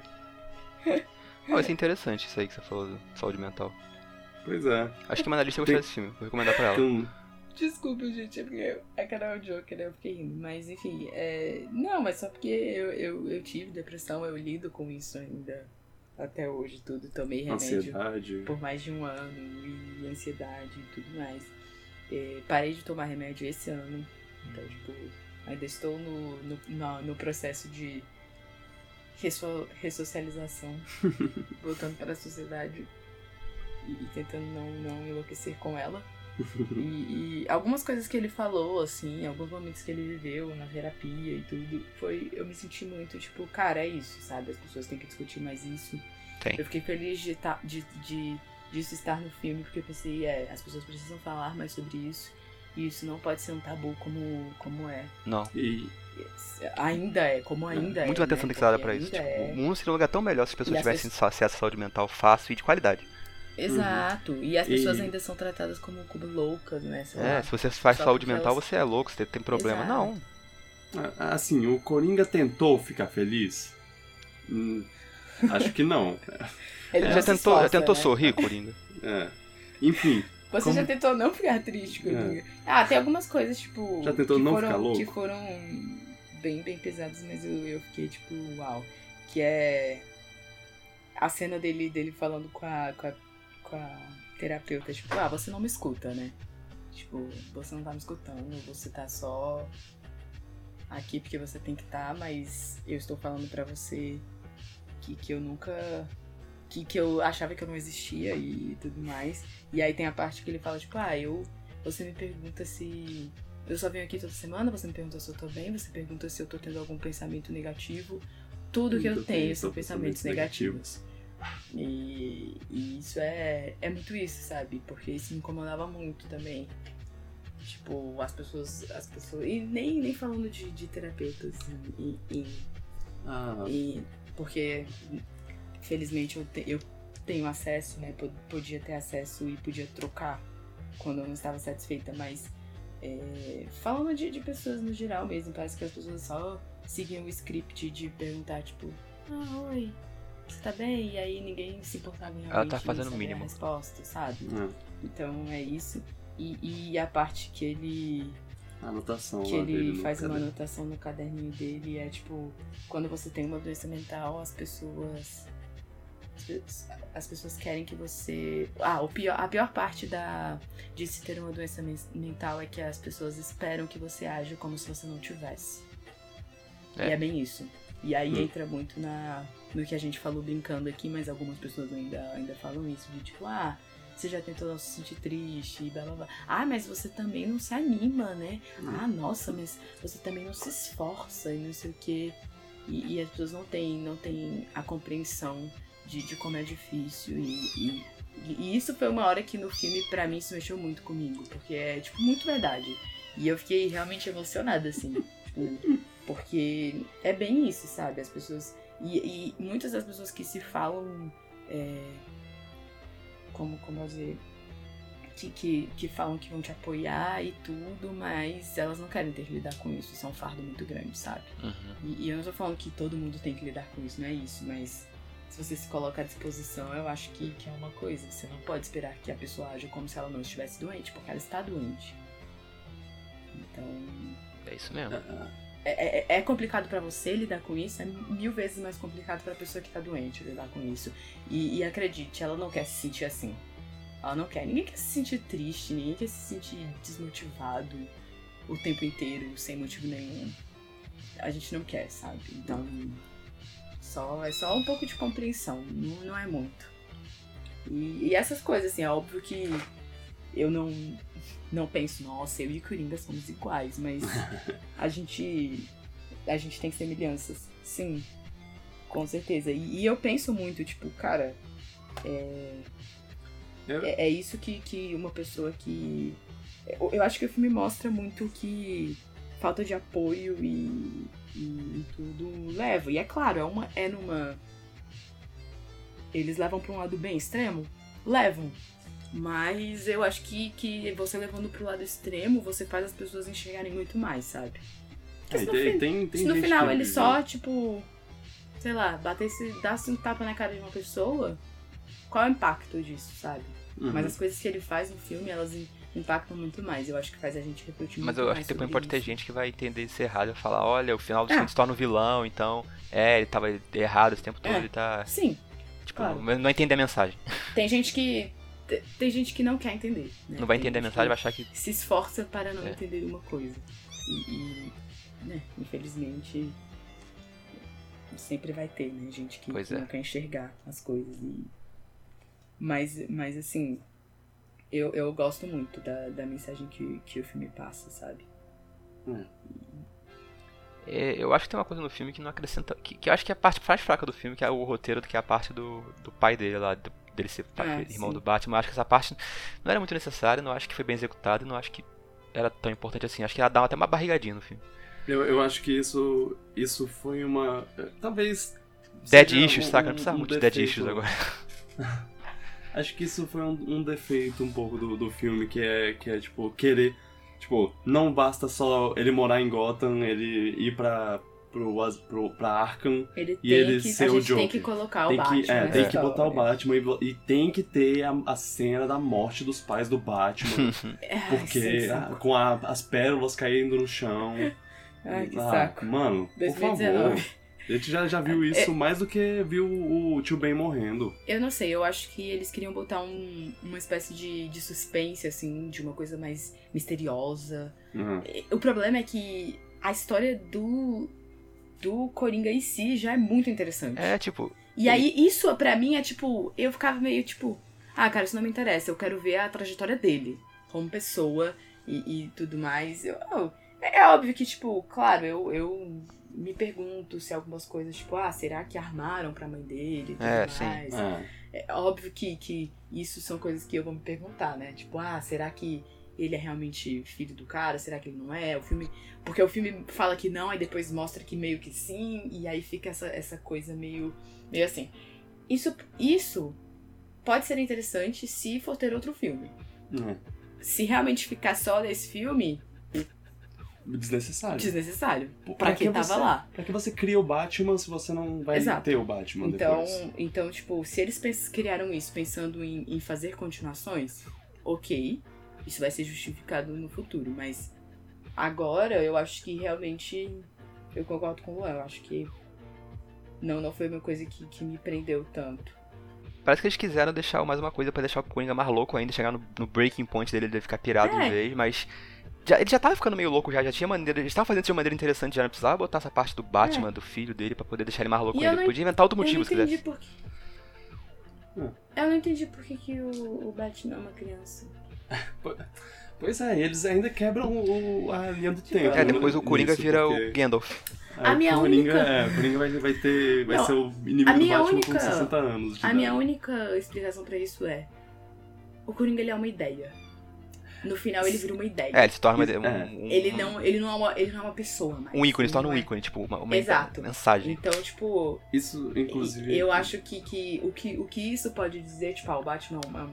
Ó, isso é interessante isso aí que você falou de saúde mental. Pois é. Acho que uma analista vai Tem- desse filme, vou recomendar pra ela. Desculpa, gente, é porque a Carol é o Joker, eu fiquei rindo. Mas enfim, é... não, mas só porque eu, eu, eu tive depressão, eu lido com isso ainda até hoje, tudo. Tomei remédio ansiedade. por mais de um ano e ansiedade e tudo mais. É, parei de tomar remédio esse ano, então, tipo, ainda estou no, no, no, no processo de resso, ressocialização, voltando para a sociedade e, e tentando não, não enlouquecer com ela. E, e algumas coisas que ele falou, assim, alguns momentos que ele viveu na terapia e tudo, foi. Eu me senti muito, tipo, cara, é isso, sabe? As pessoas têm que discutir mais isso. Tem. Eu fiquei feliz de, tá, de, de disso estar no filme, porque eu pensei, é, as pessoas precisam falar mais sobre isso. E isso não pode ser um tabu como, como é. Não. E Ainda é, como ainda é. Muita atenção né? tem que ser dada pra isso. Tipo, é. o mundo seria um lugar tão melhor se as pessoas E tivessem acesso à saúde mental fácil e de qualidade. Exato. E as pessoas E- ainda são tratadas como, como loucas, né? Sei É, lá. se você faz Só saúde mental, elas- você é louco, você tem problema. Exato. Não. assim, o Coringa tentou ficar feliz? Hum, acho que não. Ele já não se tentou, já esforça, tentou né? sorrir, Coringa? É. Enfim, Você Como- já tentou não ficar triste, Coringa? Ah, tem algumas coisas, tipo. Já tentou que não foram, ficar louco? Que foram bem, bem pesadas, mas eu, eu fiquei, tipo, uau. Que é. A cena dele, dele falando com a, com a. com a terapeuta, tipo, ah, você não me escuta, né? Tipo, você não tá me escutando, você tá só aqui porque você tem que estar, tá, mas eu estou falando pra você que, que eu nunca. Que, que eu achava que eu não existia e tudo mais. E aí tem a parte que ele fala, tipo, ah, eu. Você me pergunta se. Eu só venho aqui toda semana, você me pergunta se eu tô bem, você pergunta se eu tô tendo algum pensamento negativo. Tudo que eu tenho são pensamentos negativos. E, e isso é, é muito isso, sabe? Porque isso me incomodava muito também. Tipo, as pessoas. As pessoas. E nem, nem falando de, de terapeutas e, e, ah, e porque felizmente eu, te- eu tenho acesso, né? pod- Podia ter acesso e podia trocar quando eu não estava satisfeita, mas é, falando de, de pessoas no geral mesmo, parece que as pessoas só seguem o script de perguntar, tipo, ah, oi, você tá bem? E aí ninguém se importava em Ela tá fazendo o mínimo. a resposta, sabe? É. Então é isso. E, e a parte que ele A anotação que ele faz uma caderno. anotação no caderninho dele é tipo, quando você tem uma doença mental, as pessoas. as pe- As pessoas querem que você. Ah, o pior, a pior parte da, de se ter uma doença men- mental é que as pessoas esperam que você aja como se você não tivesse. É. E é bem isso. E aí Hum. entra muito na, no que a gente falou brincando aqui, mas algumas pessoas ainda, ainda falam isso, de tipo, ah, você já tentou não se sentir triste, e blá blá blá. Ah, mas você também não se anima, né? Hum. Ah, nossa, mas você também não se esforça e não sei o quê. E, e as pessoas não têm, não têm a compreensão de, de como é difícil. E, e, e isso foi uma hora que no filme, pra mim, isso mexeu muito comigo. Porque é, tipo, muito verdade. E eu fiquei realmente emocionada, assim. tipo, porque é bem isso, sabe? As pessoas. E, e muitas das pessoas que se falam. é, como, como eu dizer. Que, que, que falam que vão te apoiar e tudo, mas elas não querem ter que lidar com isso. Isso é um fardo muito grande, sabe? Uhum. E, e eu não tô falando que todo mundo tem que lidar com isso, não é isso, mas se você se coloca à disposição, eu acho que, que é uma coisa. Você não pode esperar que a pessoa aja como se ela não estivesse doente, porque ela está doente. Então. É isso mesmo. É, é- é complicado pra você lidar com isso, é mil vezes mais complicado pra pessoa que tá doente lidar com isso. E, e acredite, ela não quer se sentir assim. Ela não quer. Ninguém quer se sentir triste, ninguém quer se sentir desmotivado o tempo inteiro, sem motivo nenhum. A gente não quer, sabe? Então. Só, é só um pouco de compreensão, não, não é muito. E, e essas coisas, assim, é óbvio que eu não, não penso, nossa, eu e o Coringa somos iguais, mas a gente a gente tem semelhanças, sim, com certeza. E, e eu penso muito, tipo, cara, é, Eu- é, é isso que, que uma pessoa que. Eu, eu acho que o filme mostra muito que falta de apoio e, e tudo leva. E é claro, é, uma, é numa. Eles levam pra um lado bem extremo? Levam. Mas eu acho que, que você levando pro lado extremo, você faz as pessoas enxergarem muito mais, sabe? Porque É, se no, tem, fin- tem, tem se no final ele só, tipo, sei lá, batesse, dasse um tapa na cara de uma pessoa, qual é o impacto disso, sabe? Uhum. Mas as coisas que ele faz no filme, elas im- impactam muito mais. Eu acho que faz a gente refletir muito Mas eu acho que depois sobre pode ter gente que vai entender isso errado e falar, olha, o final do É. filme se torna um vilão, então. É, ele tava errado esse tempo todo, É. ele tá. Sim, Tipo, claro. não, não entender a mensagem. tem gente que. Te- Tem gente que não quer entender. né? Não vai entender a mensagem, vai achar que. Se esforça para não É. entender uma coisa. E, e, né, infelizmente. Sempre vai ter, né? Gente que, que é. não quer enxergar as coisas. E... Mas, mas assim. Eu, eu gosto muito da, da mensagem que, que o filme passa, sabe? É, eu acho que tem uma coisa no filme que não acrescenta. Que, que eu acho que é a parte mais fraca do filme, que é o roteiro, que é a parte do, do pai dele lá, do- dele ser É, irmão sim. do Batman. Eu acho que essa parte não era muito necessária, não acho que foi bem executada e não acho que era tão importante assim. Acho que ela dá até uma barrigadinha no filme. Eu, eu acho que isso, isso foi uma. eh, Talvez. Dead issues, um- saca? Não precisa um muito de dead issues agora. Acho que isso foi um, um defeito um pouco do, do filme, que é, que é, tipo, querer. Tipo, não basta só ele morar em Gotham, ele ir pra, pro, pro, pra Arkham. Ele E tem ele que. ser A o gente tem Joker. que colocar Tem o Batman. que, é, na tem que botar o. Batman e, e tem que ter a, a cena da morte dos pais do Batman. Ai, Porque sim, ah, sim. com a- as pérolas caindo no chão. Ai, que Ah, saco. Mano, por favor. 2019. A gente já, já viu isso mais do que viu o tio Ben morrendo. Eu não sei, eu acho que eles queriam botar um- uma espécie de, de suspense, assim, de uma coisa mais misteriosa. Uhum. O problema é que a história do, do Coringa em si já é muito interessante. É, tipo, E aí, isso pra mim é tipo, eu ficava meio tipo, ah, cara, isso não me interessa, eu quero ver a trajetória dele como pessoa e, e tudo mais. Eu, oh, é, é óbvio que, tipo, claro, eu, eu me pergunto se algumas coisas, tipo, ah, será que armaram pra mãe dele e tudo É, sim. mais. É. É óbvio que, que isso são coisas que eu vou me perguntar, né? Tipo, ah, será que ele é realmente filho do cara? Será que ele não é? O filme. Porque o filme fala que não, aí depois mostra que meio que sim, e aí fica essa, essa coisa meio. meio assim. Isso, isso pode ser interessante se for ter outro filme. É. Se realmente ficar só nesse filme, desnecessário. desnecessário. Pô, Pra quem que tava você- lá. Pra que você cria o Batman se você não vai Exato. ter o Batman Então, depois? então, tipo, se eles criaram isso pensando em, em fazer continuações, ok, isso vai ser justificado no futuro, mas agora eu acho que realmente eu concordo com o Luan, eu acho que não, não foi uma coisa que, que me prendeu tanto. Parece que eles quiseram deixar mais uma coisa pra deixar o Coringa mais louco ainda, chegar no, no breaking point dele, ele ficar pirado É. de vez, mas. Já, ele já tava ficando meio louco já, já tinha maneira. Eles estavam fazendo isso de uma maneira interessante, já não precisava botar essa parte do Batman, do filho dele, pra poder deixar ele mais louco É. E ainda. não Podia inventar outro eu motivo não se entendi quisesse. por. Hum. Eu não entendi por que, que o, o Batman é uma criança. Pois é, eles ainda quebram o- a linha do tempo. É, depois o Coringa nisso, vira porque- o Gandalf. Ah, A minha o Coringa, única- É, o Coringa vai, vai ter. Vai Não, ser o inimigo a do Batman única- com 60 anos. A minha única explicação pra isso é: o Coringa ele é uma ideia. No final ele vira uma ideia. É, ele se torna uma- um, É. um- Ele não, ele não é uma, ele não é uma pessoa mais. um ícone, se torna um é. ícone, tipo, uma, uma Exato. mensagem. Então, tipo, Isso, inclusive. eu acho que, que, o que o que isso pode dizer, tipo, ah, o Batman é uma,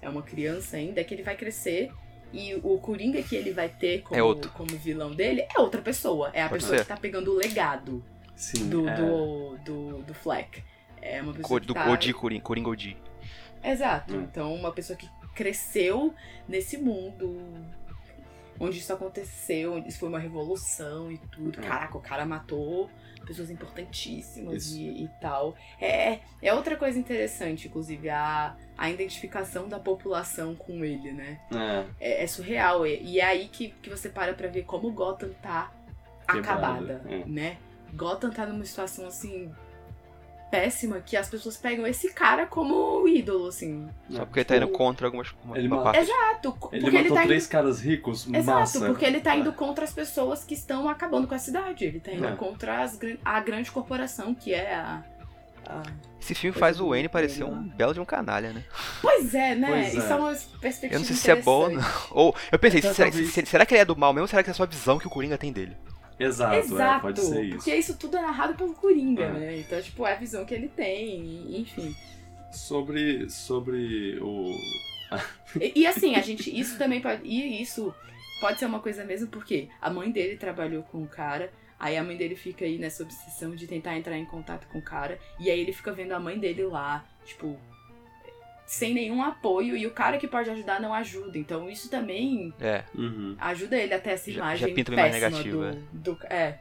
é uma criança ainda, é que ele vai crescer e o Coringa que ele vai ter como, É outro. como vilão dele é outra pessoa. É a Pode pessoa ser. que tá pegando o legado Sim, do, é, do, do, do Fleck. É uma pessoa Co- que do tá... Odi Coringa, Coringa Odi. Exato. Hum. Então, uma pessoa que cresceu nesse mundo onde isso aconteceu, onde isso foi uma revolução e tudo. Hum. Caraca, o cara matou pessoas importantíssimas e, e tal. É, é outra coisa interessante, inclusive, a, a identificação da população com ele, né? é, É, é surreal. E, e é aí que, que você para pra ver como Gotham tá acabada, é. né? Gotham tá numa situação, assim, péssima, que as pessoas pegam esse cara como ídolo, assim. Só porque ele tá indo Tipo, contra algumas uma, ele uma parte. Exato, Ele porque ele matou tá indo... três caras ricos, Exato, massa. porque ele tá indo contra as pessoas que estão acabando com a cidade. Ele tá indo É. contra as, a grande corporação que é a. a- Esse filme faz o Wayne parecer um belo de um canalha, né? Pois é, né? Pois Isso é. é uma perspectiva Eu não sei se é bom ou não. Ou, eu pensei, Então, será, será que ele é do mal mesmo ou será que é só a visão que o Coringa tem dele? Exato, Exato, é, pode ser isso. porque isso tudo é narrado pelo Coringa, É. né? Então, tipo, é a visão que ele tem, enfim. Sobre, sobre o. E, e assim, a gente, isso também pode. E isso pode ser uma coisa mesmo, porque a mãe dele trabalhou com o cara, aí a mãe dele fica aí nessa obsessão de tentar entrar em contato com o cara, e aí ele fica vendo a mãe dele lá, tipo, sem nenhum apoio, e o cara que pode ajudar não ajuda. Então isso também É, Uhum. ajuda ele até essa Já- imagem já pinta uma imagem péssima negativa, do, do. É.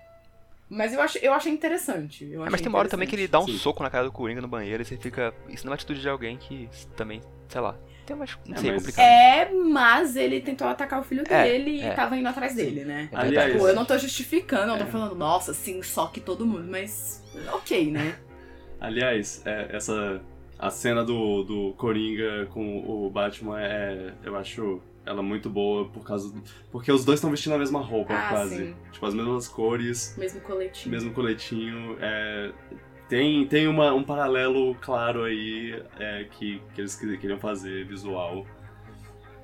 Mas eu achei, eu achei interessante. Eu É, mas tem uma hora também que ele dá um Sim. soco na cara do Coringa no banheiro e você fica. Isso não é uma atitude de alguém que também, sei lá. Tem umas. Não É, sei, é mas- complicado. É, mas ele tentou atacar o filho É, dele é. e tava indo atrás dele, né? É Aliás. Tipo, eu não tô justificando, eu tô É. falando, nossa, sim, só que todo mundo, mas ok, né? Aliás, é, essa. A cena do, do Coringa com o Batman é. Eu acho ela muito boa por causa. do- Porque os dois estão vestindo a mesma roupa, Ah, quase. sim. Tipo, as mesmas cores, Mesmo coletinho. mesmo coletinho. É, tem tem uma, um paralelo claro aí é, que, que eles que- queriam fazer visual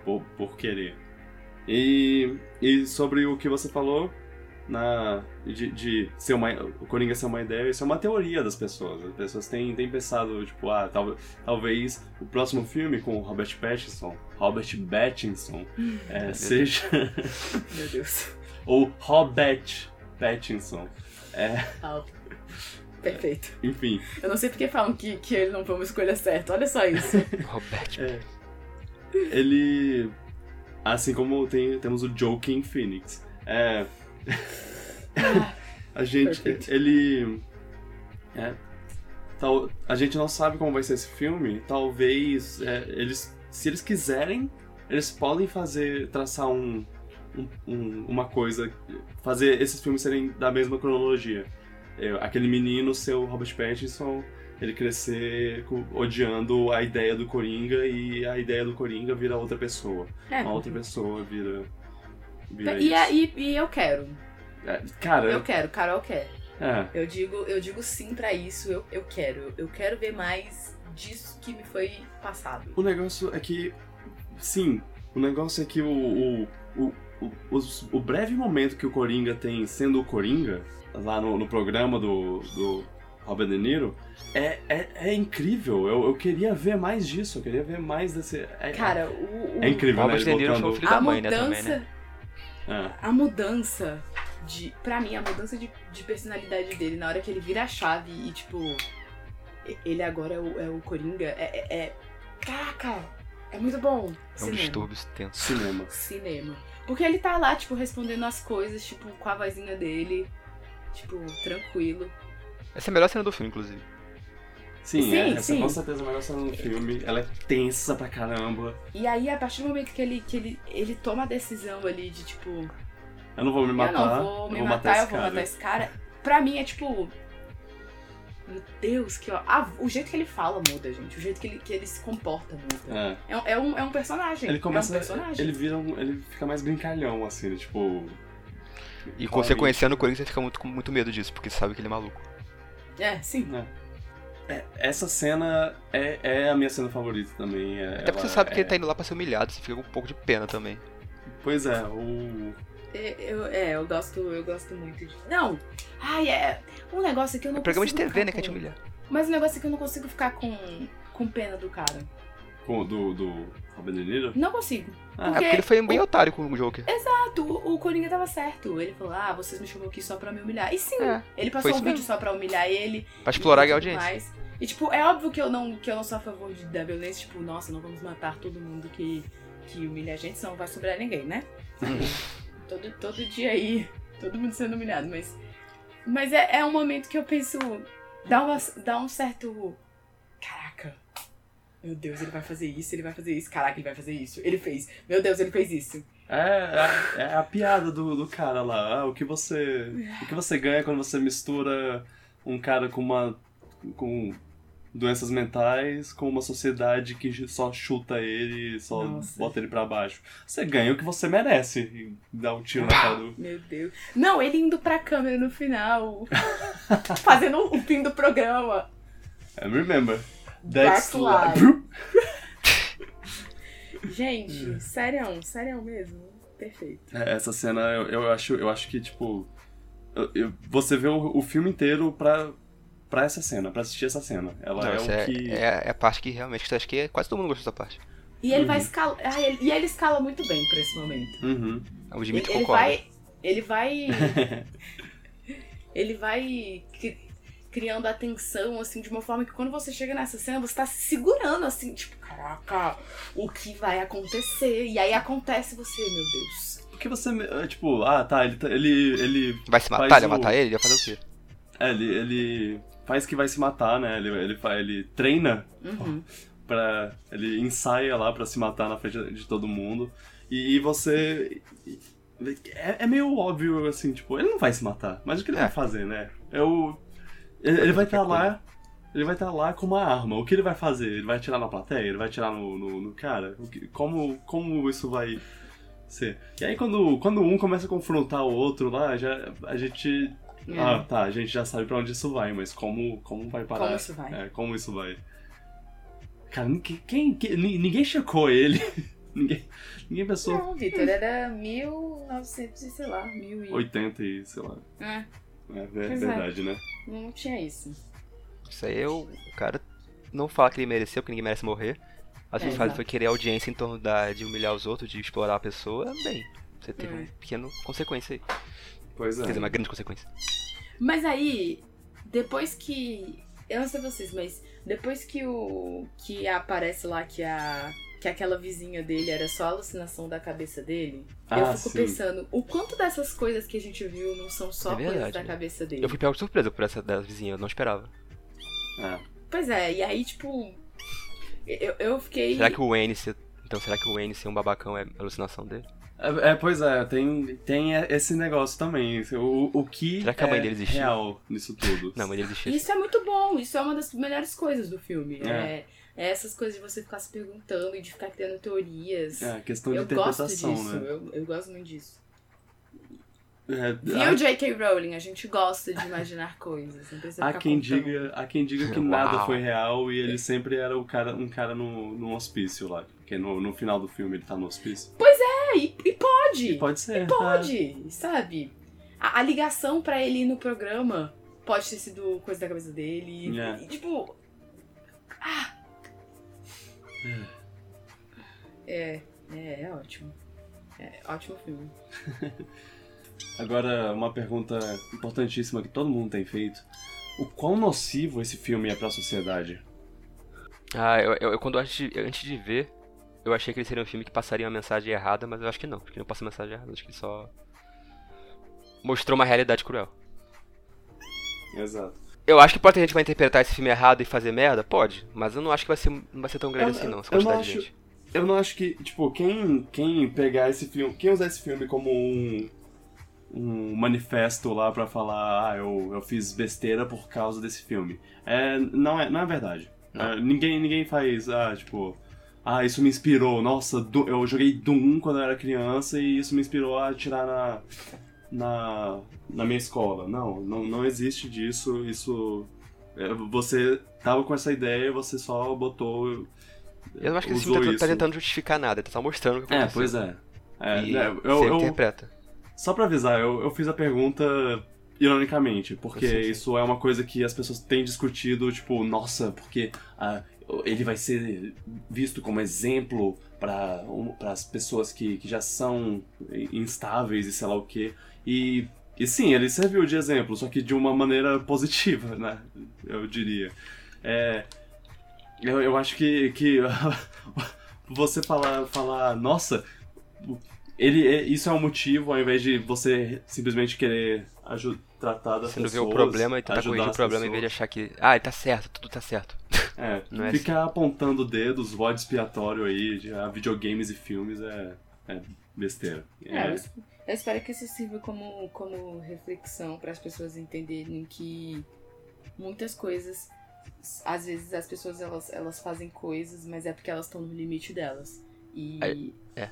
por, por querer. E, e sobre o que você falou na de, de ser uma o Coringa ser uma ideia, isso é uma teoria das pessoas. As pessoas têm, têm pensado, tipo, ah, tal, talvez o próximo filme com o Robert Pattinson, Robert Pattinson, é, seja Meu Deus. ou Robert Pattinson. É, Ah, perfeito. enfim, Eu não sei porque falam que, que ele não foi uma escolha certa. Olha só isso. Robert. É. Ele. Assim como tem, temos o Joaquin Phoenix. É. a gente. Perfeito. Ele. É, tal, a gente não sabe como vai ser esse filme. Talvez. é, eles. Se eles quiserem, eles podem fazer. traçar um. um- um- uma coisa. Fazer esses filmes serem da mesma cronologia. É, aquele menino ser o Robert Pattinson ele crescer co- odiando a ideia do Coringa e a ideia do Coringa vira outra pessoa. É. A outra pessoa vira. E, é- e, e eu quero. É, cara, Eu quero, Carol quer. é. Eu digo, eu digo sim pra isso, eu, eu quero. Eu quero ver mais disso que me foi passado. O negócio é que. Sim, o negócio é que o. o, o, o, o breve momento que o Coringa tem sendo o Coringa, lá no, no programa do, do Robert De Niro, é, é, é incrível. Eu, eu queria ver mais disso, eu queria ver mais desse. É, Cara, o. o é incrível, né? Robert ele De Niro foi o botando- filho a da mãe, né, mudança. também, né? É. A mudança de. Pra mim, a mudança de, de personalidade dele na hora que ele vira a chave e, tipo. Ele agora é o, é o Coringa. É, é, é- Caraca! É muito bom. É um Cinema. distúrbio tenso. Cinema. Cinema. Porque ele tá lá, tipo, respondendo as coisas, tipo, com a vozinha dele. Tipo, tranquilo. Essa é a melhor cena do filme, inclusive. Sim, Sim, é, essa sim. é com certeza a melhor cena do filme. Ela é tensa pra caramba. E aí, a partir do momento que ele, que ele, ele toma a decisão ali de, tipo, Eu não vou me matar. eu não vou me eu matar, eu esse vou cara. matar esse cara. Pra mim é tipo. Meu Deus, que ó. ah, o jeito que ele fala muda, gente. O jeito que ele, que ele se comporta muda. É. É, um- é um, é um personagem. Ele começa. É um personagem. ele vira um, Ele fica mais brincalhão, assim, né? tipo. E você conhecendo o Corinthians, você fica muito, com muito medo disso, porque você sabe que ele é maluco. É, sim. É, essa cena é, é a minha cena favorita também. é- Até porque você sabe que é- ele tá indo lá pra ser humilhado, você fica com um pouco de pena também. Pois é, o. É, Eu, é, eu gosto, eu gosto muito de. Não! Ai, é. Um negócio que eu não É programa de TV, né, que é te humilhar. Mas um negócio que eu não consigo ficar com, com pena do cara. com- do, do Robert De Niro. Não consigo. É porque ele foi bem otário com o Joker. Exato, o, o Coringa tava certo. Ele falou, ah, vocês me chamam aqui só pra me humilhar. E sim, É, ele passou um isso vídeo mesmo. só pra humilhar ele. Pra explorar a audiência. mais. E tipo, é óbvio que eu não, que eu não sou a favor de, da violência, tipo, nossa, não vamos matar todo mundo que, que humilha a gente, senão não vai sobrar ninguém, né? todo, todo dia aí, todo mundo sendo humilhado, mas. Mas é, é um momento que eu penso. Dá, uma, dá um certo. Meu Deus, ele vai fazer isso, ele vai fazer isso. Caraca, ele vai fazer isso. Ele fez. Meu Deus, ele fez isso. É, é, é a piada do, do cara lá. Ah, o que você. O que você ganha quando você mistura um cara com uma. com doenças mentais com uma sociedade que só chuta ele, só Nossa. bota ele pra baixo. Você ganha o que você merece e dá um tiro na cara do. Meu Deus. Não, ele indo pra câmera no final. fazendo o fim do programa. And remember, That's that's. Gente, sério, sério mesmo. Perfeito. É, Essa cena eu, eu acho, eu acho que, tipo. eu- eu- você vê o, o filme inteiro pra, pra essa cena, pra assistir essa cena. Ela Não, é o é, que. é, é a parte que realmente acho que quase todo mundo gostou dessa parte. E ele Uhum. vai escalar. Ah, ele- e ele escala muito bem pra esse momento. Uhum. O Ele, Dimitri ele concorda. vai. Ele vai. ele vai criando a tensão, assim, de uma forma que quando você chega nessa cena, você tá se segurando, assim, tipo, caraca, o que vai acontecer? E aí acontece você, meu Deus. O que você. é, Tipo, ah, tá, ele. tá- ele, ele Vai se matar? Ele vai o- matar ele? Ele vai fazer o quê? É, ele, ele faz que vai se matar, né? Ele, ele, ele treina Uhum. pra. Ele ensaia lá pra se matar na frente de todo mundo. E, e você. É, é meio óbvio, assim, tipo, ele não vai se matar. Mas o que ele É. vai fazer, né? É o. Ele, ele vai estar Qualquer lá. Ele vai estar lá com uma arma. O que ele vai fazer? Ele vai atirar na plateia? Ele vai atirar no, no, no cara? O que- como, como isso vai ser? E aí quando, quando um começa a confrontar o outro lá, já, a gente É. ah, tá, a gente já sabe pra onde isso vai, mas como, como vai parar? Como isso vai? É, como isso vai? Cara, ninguém, quem, quem- ni- ninguém checou ele. ninguém, ninguém pensou Não, Vitor, era 1900 e sei lá, mil e... 80 e sei lá. É, É é. verdade, né? não tinha isso. Isso aí é o, o cara não fala que ele mereceu, porque ninguém merece morrer. Mas o É, que exato. foi querer audiência em torno da, de humilhar os outros, de explorar a pessoa. Bem, você teve É. uma pequena consequência aí. Pois é. Quer dizer, uma grande consequência. Mas aí, depois que. Eu não sei vocês, mas depois que o. que aparece lá que a. que aquela vizinha dele era só alucinação da cabeça dele, eu Ah, fico sim. pensando, o quanto dessas coisas que a gente viu não são só É verdade, coisas da né? cabeça dele. Eu fui pego de surpresa por essa da vizinha, eu não esperava. É. Pois é, e aí, tipo. Eu, eu fiquei. Será que o Wayne ser. Então, será que o Wayne ser um babacão é alucinação dele? É, é, pois é, tem, tem esse negócio também. O, o que Será que a mãe é dele real nisso tudo? Não, mas ele existiu. Isso é muito bom, isso é uma das melhores coisas do filme. É, é essas coisas de você ficar se perguntando e de ficar criando teorias. É, questão de eu gosto interpretação, disso, né? eu, eu gosto muito disso. É, Viu, há, J.K. Rowling? A gente gosta de imaginar coisas. Não precisa há quem contando. diga, há quem diga que Uau. nada foi real e ele sempre era o cara, um cara no, no hospício lá. Porque no, no final do filme ele tá no hospício. É, e, e pode! E pode ser. Pode, sabe? A, a ligação pra ele ir no programa pode ter sido coisa da cabeça dele. É. E, tipo. Ah! É, é, é ótimo. É, ótimo filme. Agora, uma pergunta importantíssima que todo mundo tem feito. O quão nocivo esse filme é pra sociedade? Ah, eu, eu, eu quando antes de, antes de ver, eu achei que ele seria um filme que passaria uma mensagem errada, mas eu acho que não. Acho que não passa mensagem errada, acho que ele só mostrou uma realidade cruel. Exato. Eu acho que pode ter gente que vai interpretar esse filme errado e fazer merda, pode, mas eu não acho que vai ser, não vai ser tão grande Eu- assim não, essa eu não quantidade de acho- gente. Eu não acho que, tipo, quem, quem pegar esse filme, quem usar esse filme como um, um manifesto lá pra falar, ah, eu, eu fiz besteira por causa desse filme, é, não, é, não é verdade. É, ninguém, ninguém faz, ah, tipo, ah, isso me inspirou, nossa, eu joguei Doom quando eu era criança e isso me inspirou a atirar na, na, na minha escola. Não, não, não existe disso, isso... é, Você tava com essa ideia, você só botou Eu não acho que esse filme tá, tá tentando justificar nada, ele tá só mostrando o que É, aconteceu. pois é. É, E você eu, eu- interpreta. só pra avisar, eu, eu fiz a pergunta ironicamente, porque Sim, sim. isso é uma coisa que as pessoas têm discutido, tipo, nossa, porque ah, ele vai ser visto como exemplo para as pessoas que, que já são instáveis e sei lá o quê. E, e sim, ele serviu de exemplo, só que de uma maneira positiva, né? Eu diria. É, eu, eu acho que, que você falar, falar, nossa, ele, é- isso é um motivo, ao invés de você simplesmente querer aju- tratar das Você não vê pessoas. o problema e tentar ajudar corrigir o problema em vez de pessoas. achar que, ah, ele tá certo, tudo tá certo. É, Não é ficar apontando dedos, bode expiatório aí, de ah, videogames e filmes é, é besteira. É, es- eu espero que isso sirva como, como reflexão para as pessoas entenderem que muitas coisas, às vezes as pessoas elas, elas fazem coisas, mas é porque elas estão no limite delas. E Aí- é.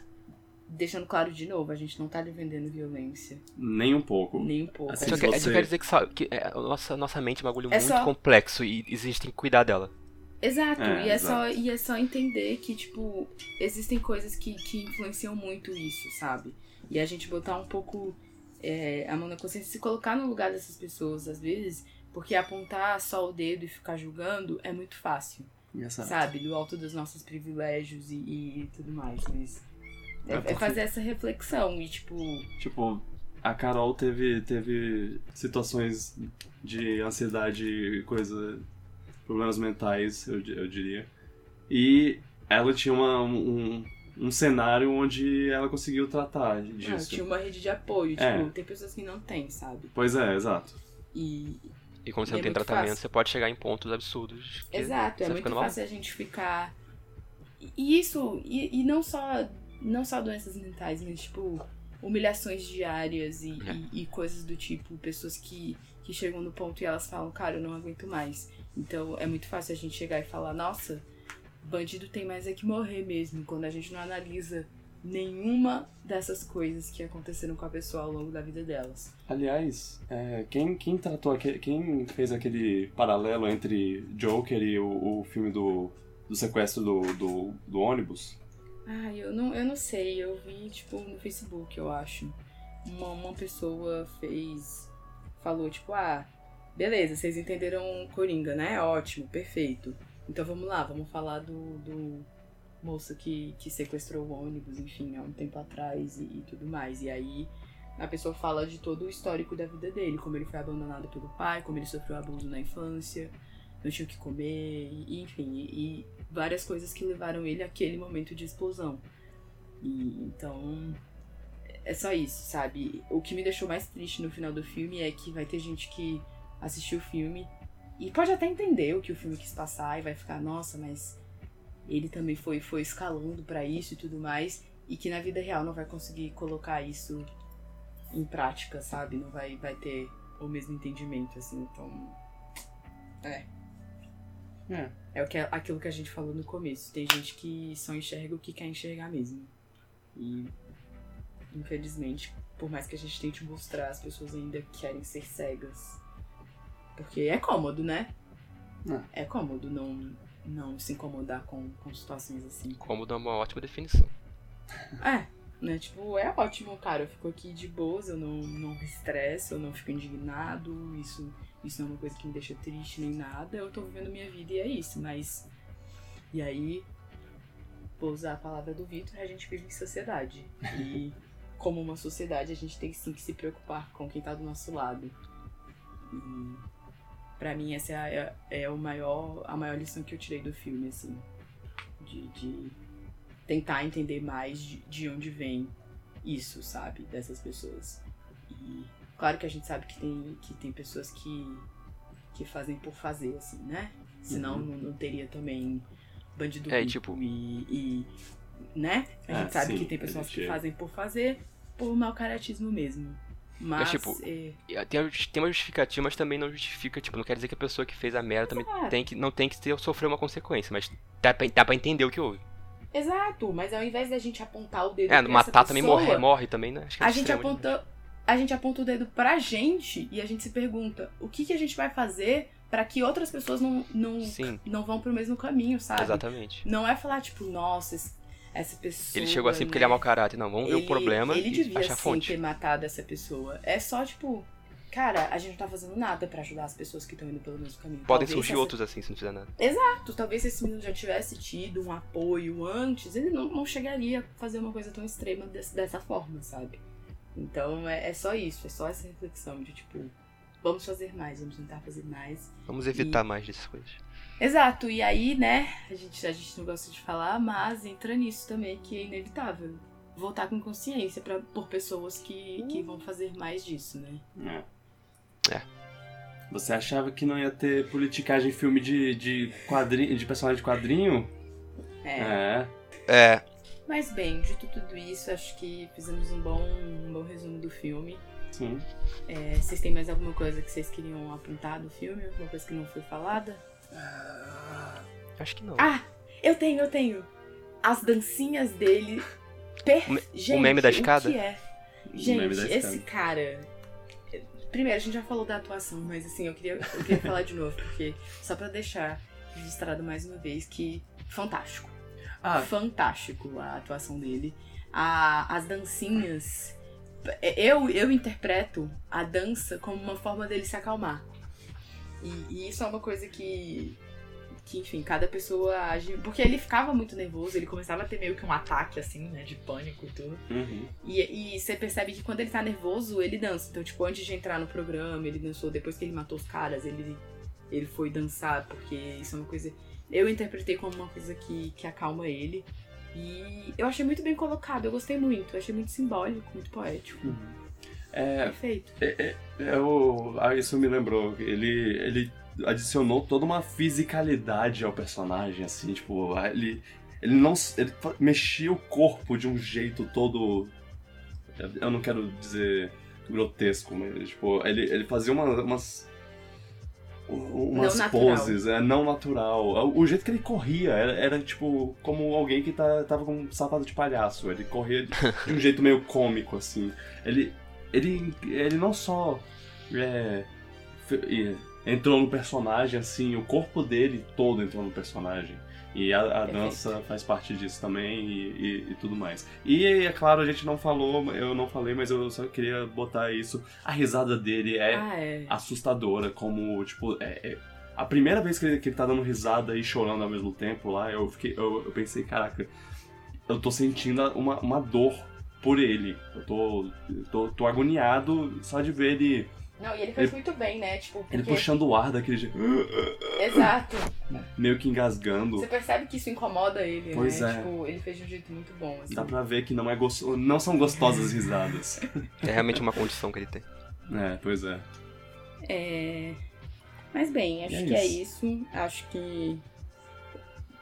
deixando claro de novo, a gente não tá lhe vendendo violência, Nem um pouco. nem um pouco. Assim, Só se que, você- quer dizer que, só, que é, a nossa, nossa mente é um bagulho É muito só- complexo e existe tem que cuidar dela. Exato, É, e, é só, e é só entender que, tipo, existem coisas que, que influenciam muito isso, sabe? E a gente botar um pouco é, a mão na consciência, se colocar no lugar dessas pessoas, às vezes, porque apontar só o dedo e ficar julgando é muito fácil, Exato. sabe? Do alto dos nossos privilégios e, e tudo mais, mas. É, É é fazer essa reflexão e, tipo. Tipo, a Carol teve, teve situações de ansiedade e coisa. problemas mentais, eu, eu diria. E ela tinha uma, um, um cenário onde ela conseguiu tratar Ah, disso. tinha uma rede de apoio, É. tipo, tem pessoas que não têm, sabe? Pois é, exato. E, E como você E não é tem tratamento, fácil. você pode chegar em pontos absurdos. Exato, é muito fácil a gente ficar. E isso, e, e não só não só doenças mentais, mas tipo, humilhações diárias e, É. e, e coisas do tipo, pessoas que, que chegam no ponto e elas falam, cara, eu não aguento mais. Então é muito fácil a gente chegar e falar, nossa, bandido tem mais é que morrer mesmo, quando a gente não analisa nenhuma dessas coisas que aconteceram com a pessoa ao longo da vida delas. Aliás, é, quem, quem tratou aquele, quem fez aquele paralelo entre Joker e o, o filme do, do sequestro do, do, do ônibus? Ah, eu não, eu não sei, eu vi, tipo, no Facebook, eu acho. Uma, uma pessoa fez. Falou, tipo, ah, beleza, vocês entenderam Coringa, né? Ótimo, perfeito. Então vamos lá, vamos falar do, do moço que, que sequestrou o ônibus, enfim, há um tempo atrás e, e tudo mais. E aí a pessoa fala de todo o histórico da vida dele, como ele foi abandonado pelo pai, como ele sofreu abuso na infância, não tinha o que comer, enfim, e, e várias coisas que levaram ele àquele momento de explosão. E então é só isso, sabe? O que me deixou mais triste no final do filme é que vai ter gente que assistiu o filme e pode até entender o que o filme quis passar e vai ficar, nossa, mas ele também foi foi escalando pra isso e tudo mais, e que na vida real não vai conseguir colocar isso em prática, sabe? Não vai vai ter o mesmo entendimento assim, então é. É. É o que, aquilo que a gente falou no começo. Tem gente que só enxerga o que quer enxergar mesmo. E, infelizmente, por mais que a gente tente mostrar, as pessoas ainda querem ser cegas. Porque é cômodo, né? É, cômodo não, não se incomodar com, com situações assim. Cômodo é uma ótima definição. É, né? Tipo, é ótimo, cara. Eu fico aqui de boas, eu não, não me estresso, eu não fico indignado. Isso, isso não é uma coisa que me deixa triste nem nada. Eu tô vivendo minha vida e é isso, mas. E aí. vou usar a palavra do Vitor, a gente vive em sociedade. E como uma sociedade, a gente tem sim que se preocupar com quem tá do nosso lado. E pra mim essa é, a, é o maior, a maior lição que eu tirei do filme, assim. De, de tentar entender mais de, de onde vem isso, sabe? Dessas pessoas. E claro que a gente sabe que tem, que tem pessoas que, que fazem por fazer, assim, né? Senão Uhum. não, não teria também bandido É, tipo- e, e, né? A gente Ah, sabe sim, que tem pessoas que fazem por fazer por mau caratismo mesmo. Mas, tipo, é, E Tem, tem uma justificativa, mas também não justifica, tipo, não quer dizer que a pessoa que fez a merda também tem que, não tem que ter, sofrer uma consequência, mas dá pra, dá pra entender o que houve. Exato, mas ao invés da gente apontar o dedo É, matar essa também pessoa, morre, morre também, né? Acho que é a gente demais. aponta a gente aponta o dedo pra gente e a gente se pergunta o que, que a gente vai fazer pra que outras pessoas não, não, Sim, não vão pro mesmo caminho, sabe? exatamente. Não é falar, tipo, nossa, essa pessoa. Ele chegou assim porque né? ele é mau caráter. Não, vamos ver o problema Ele e devia achar sim fonte. ter matado essa pessoa. É só, tipo, cara, a gente não tá fazendo nada pra ajudar as pessoas que estão indo pelo mesmo caminho. Podem Talvez surgir essa- outros assim, se não fizer nada. Exato, talvez se esse menino já tivesse tido um apoio antes, ele não, não chegaria a fazer uma coisa tão extrema desse- dessa forma, sabe? Então é, é só isso, é só essa reflexão de tipo, vamos fazer mais, vamos tentar fazer mais. Vamos evitar mais dessas coisas. Exato, e aí, né, a gente, a gente não gosta de falar, mas entra nisso também, que é inevitável. Voltar com consciência pra, por pessoas que, que vão fazer mais disso, né? É. É. Você achava que não ia ter politicagem em filme de, de quadrinho, de personagem de quadrinho? É. É. É, Mas bem, dito tudo isso, acho que fizemos um bom, um bom resumo do filme. Sim. É, vocês têm mais alguma coisa que vocês queriam apontar do filme? Alguma coisa que não foi falada? Acho que não. Ah, eu tenho, eu tenho. As dancinhas dele. Per... O me- Gente, meme da o escada? que é? O Gente, meme da esse cara. Primeiro, a gente já falou da atuação, mas assim, eu queria, eu queria falar de novo, porque só pra deixar registrado mais uma vez que fantástico. Ah, Fantástico a atuação dele. A, as dancinhas. Eu, eu interpreto a dança como uma forma dele se acalmar. E, e isso é uma coisa que. Que, enfim, cada pessoa age. Porque ele ficava muito nervoso, ele começava a ter meio que um ataque, assim, né? De pânico e tudo. uhum. E, e você percebe que quando ele tá nervoso, ele dança. Então, tipo, antes de entrar no programa, ele dançou. Depois que ele matou os caras, ele, ele foi dançar, porque isso é uma coisa. Eu interpretei como uma coisa que, que acalma ele. E eu achei muito bem colocado, eu gostei muito. Eu achei muito simbólico, muito poético. Uhum. É, Perfeito. eu, ah, isso me lembrou. Ele, ele adicionou toda uma fisicalidade ao personagem, assim, tipo, ah, ele, ele não ele mexia o corpo de um jeito todo. Eu não quero dizer grotesco, mas tipo, ele, ele fazia uma- umas. Umas Não natural. poses, é não natural. O jeito que ele corria era, era, tipo como alguém que tá, tava com um sapato de palhaço. Ele corria de, de um jeito meio cômico, assim. Ele, ele, ele não só é, entrou no personagem, assim, o corpo dele todo entrou no personagem. E a, a dança faz parte disso também e, e- e tudo mais. E é claro, a gente não falou, eu não falei, mas eu só queria botar isso. A risada dele é Ah, é. assustadora, como, tipo, é, é- a primeira vez que ele, que ele tá dando risada e chorando ao mesmo tempo lá, eu, fiquei, eu, eu pensei, caraca, eu tô sentindo uma, uma dor por ele. Eu tô, tô, tô agoniado só de ver ele, Não, e ele fez muito bem, né? Tipo, ele porque... puxando o ar daquele jeito, Exato. meio que engasgando. Você percebe que isso incomoda ele, Pois né? é. Tipo, ele fez de um jeito muito bom, assim. Dá pra ver que não, é gosto... não são gostosas risadas. É realmente uma condição que ele tem. é, pois é. É... Mas bem, acho é que é isso. Acho que.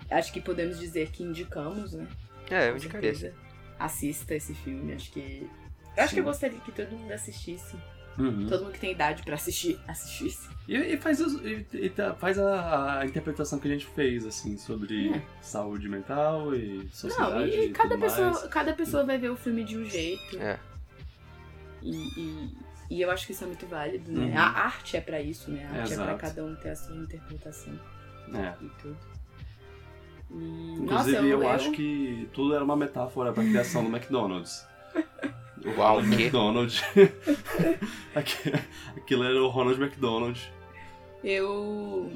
Acho que podemos dizer que indicamos, né? É, eu indicaria. Assista esse filme. Acho que. Eu acho Sim. que eu gostaria que todo mundo assistisse. Uhum. Todo mundo que tem idade pra assistir, assistisse. E, e faz, os- e- e tá- faz a, a interpretação que a gente fez, assim, sobre É. saúde mental e Não, sociedade e, e cada tudo pessoa, mais. cada pessoa vai ver o filme de um jeito. É. E, e, e eu acho que isso é muito válido, né? Uhum. A arte é pra isso, né? A arte é pra Exato. cada um ter a sua interpretação É. e tudo. E, Inclusive, nossa, eu, acho que tudo era uma metáfora pra criação do McDonald's. Uau, Ronald o quê? McDonald. Aqui- Aquilo era o Ronald McDonald. Eu.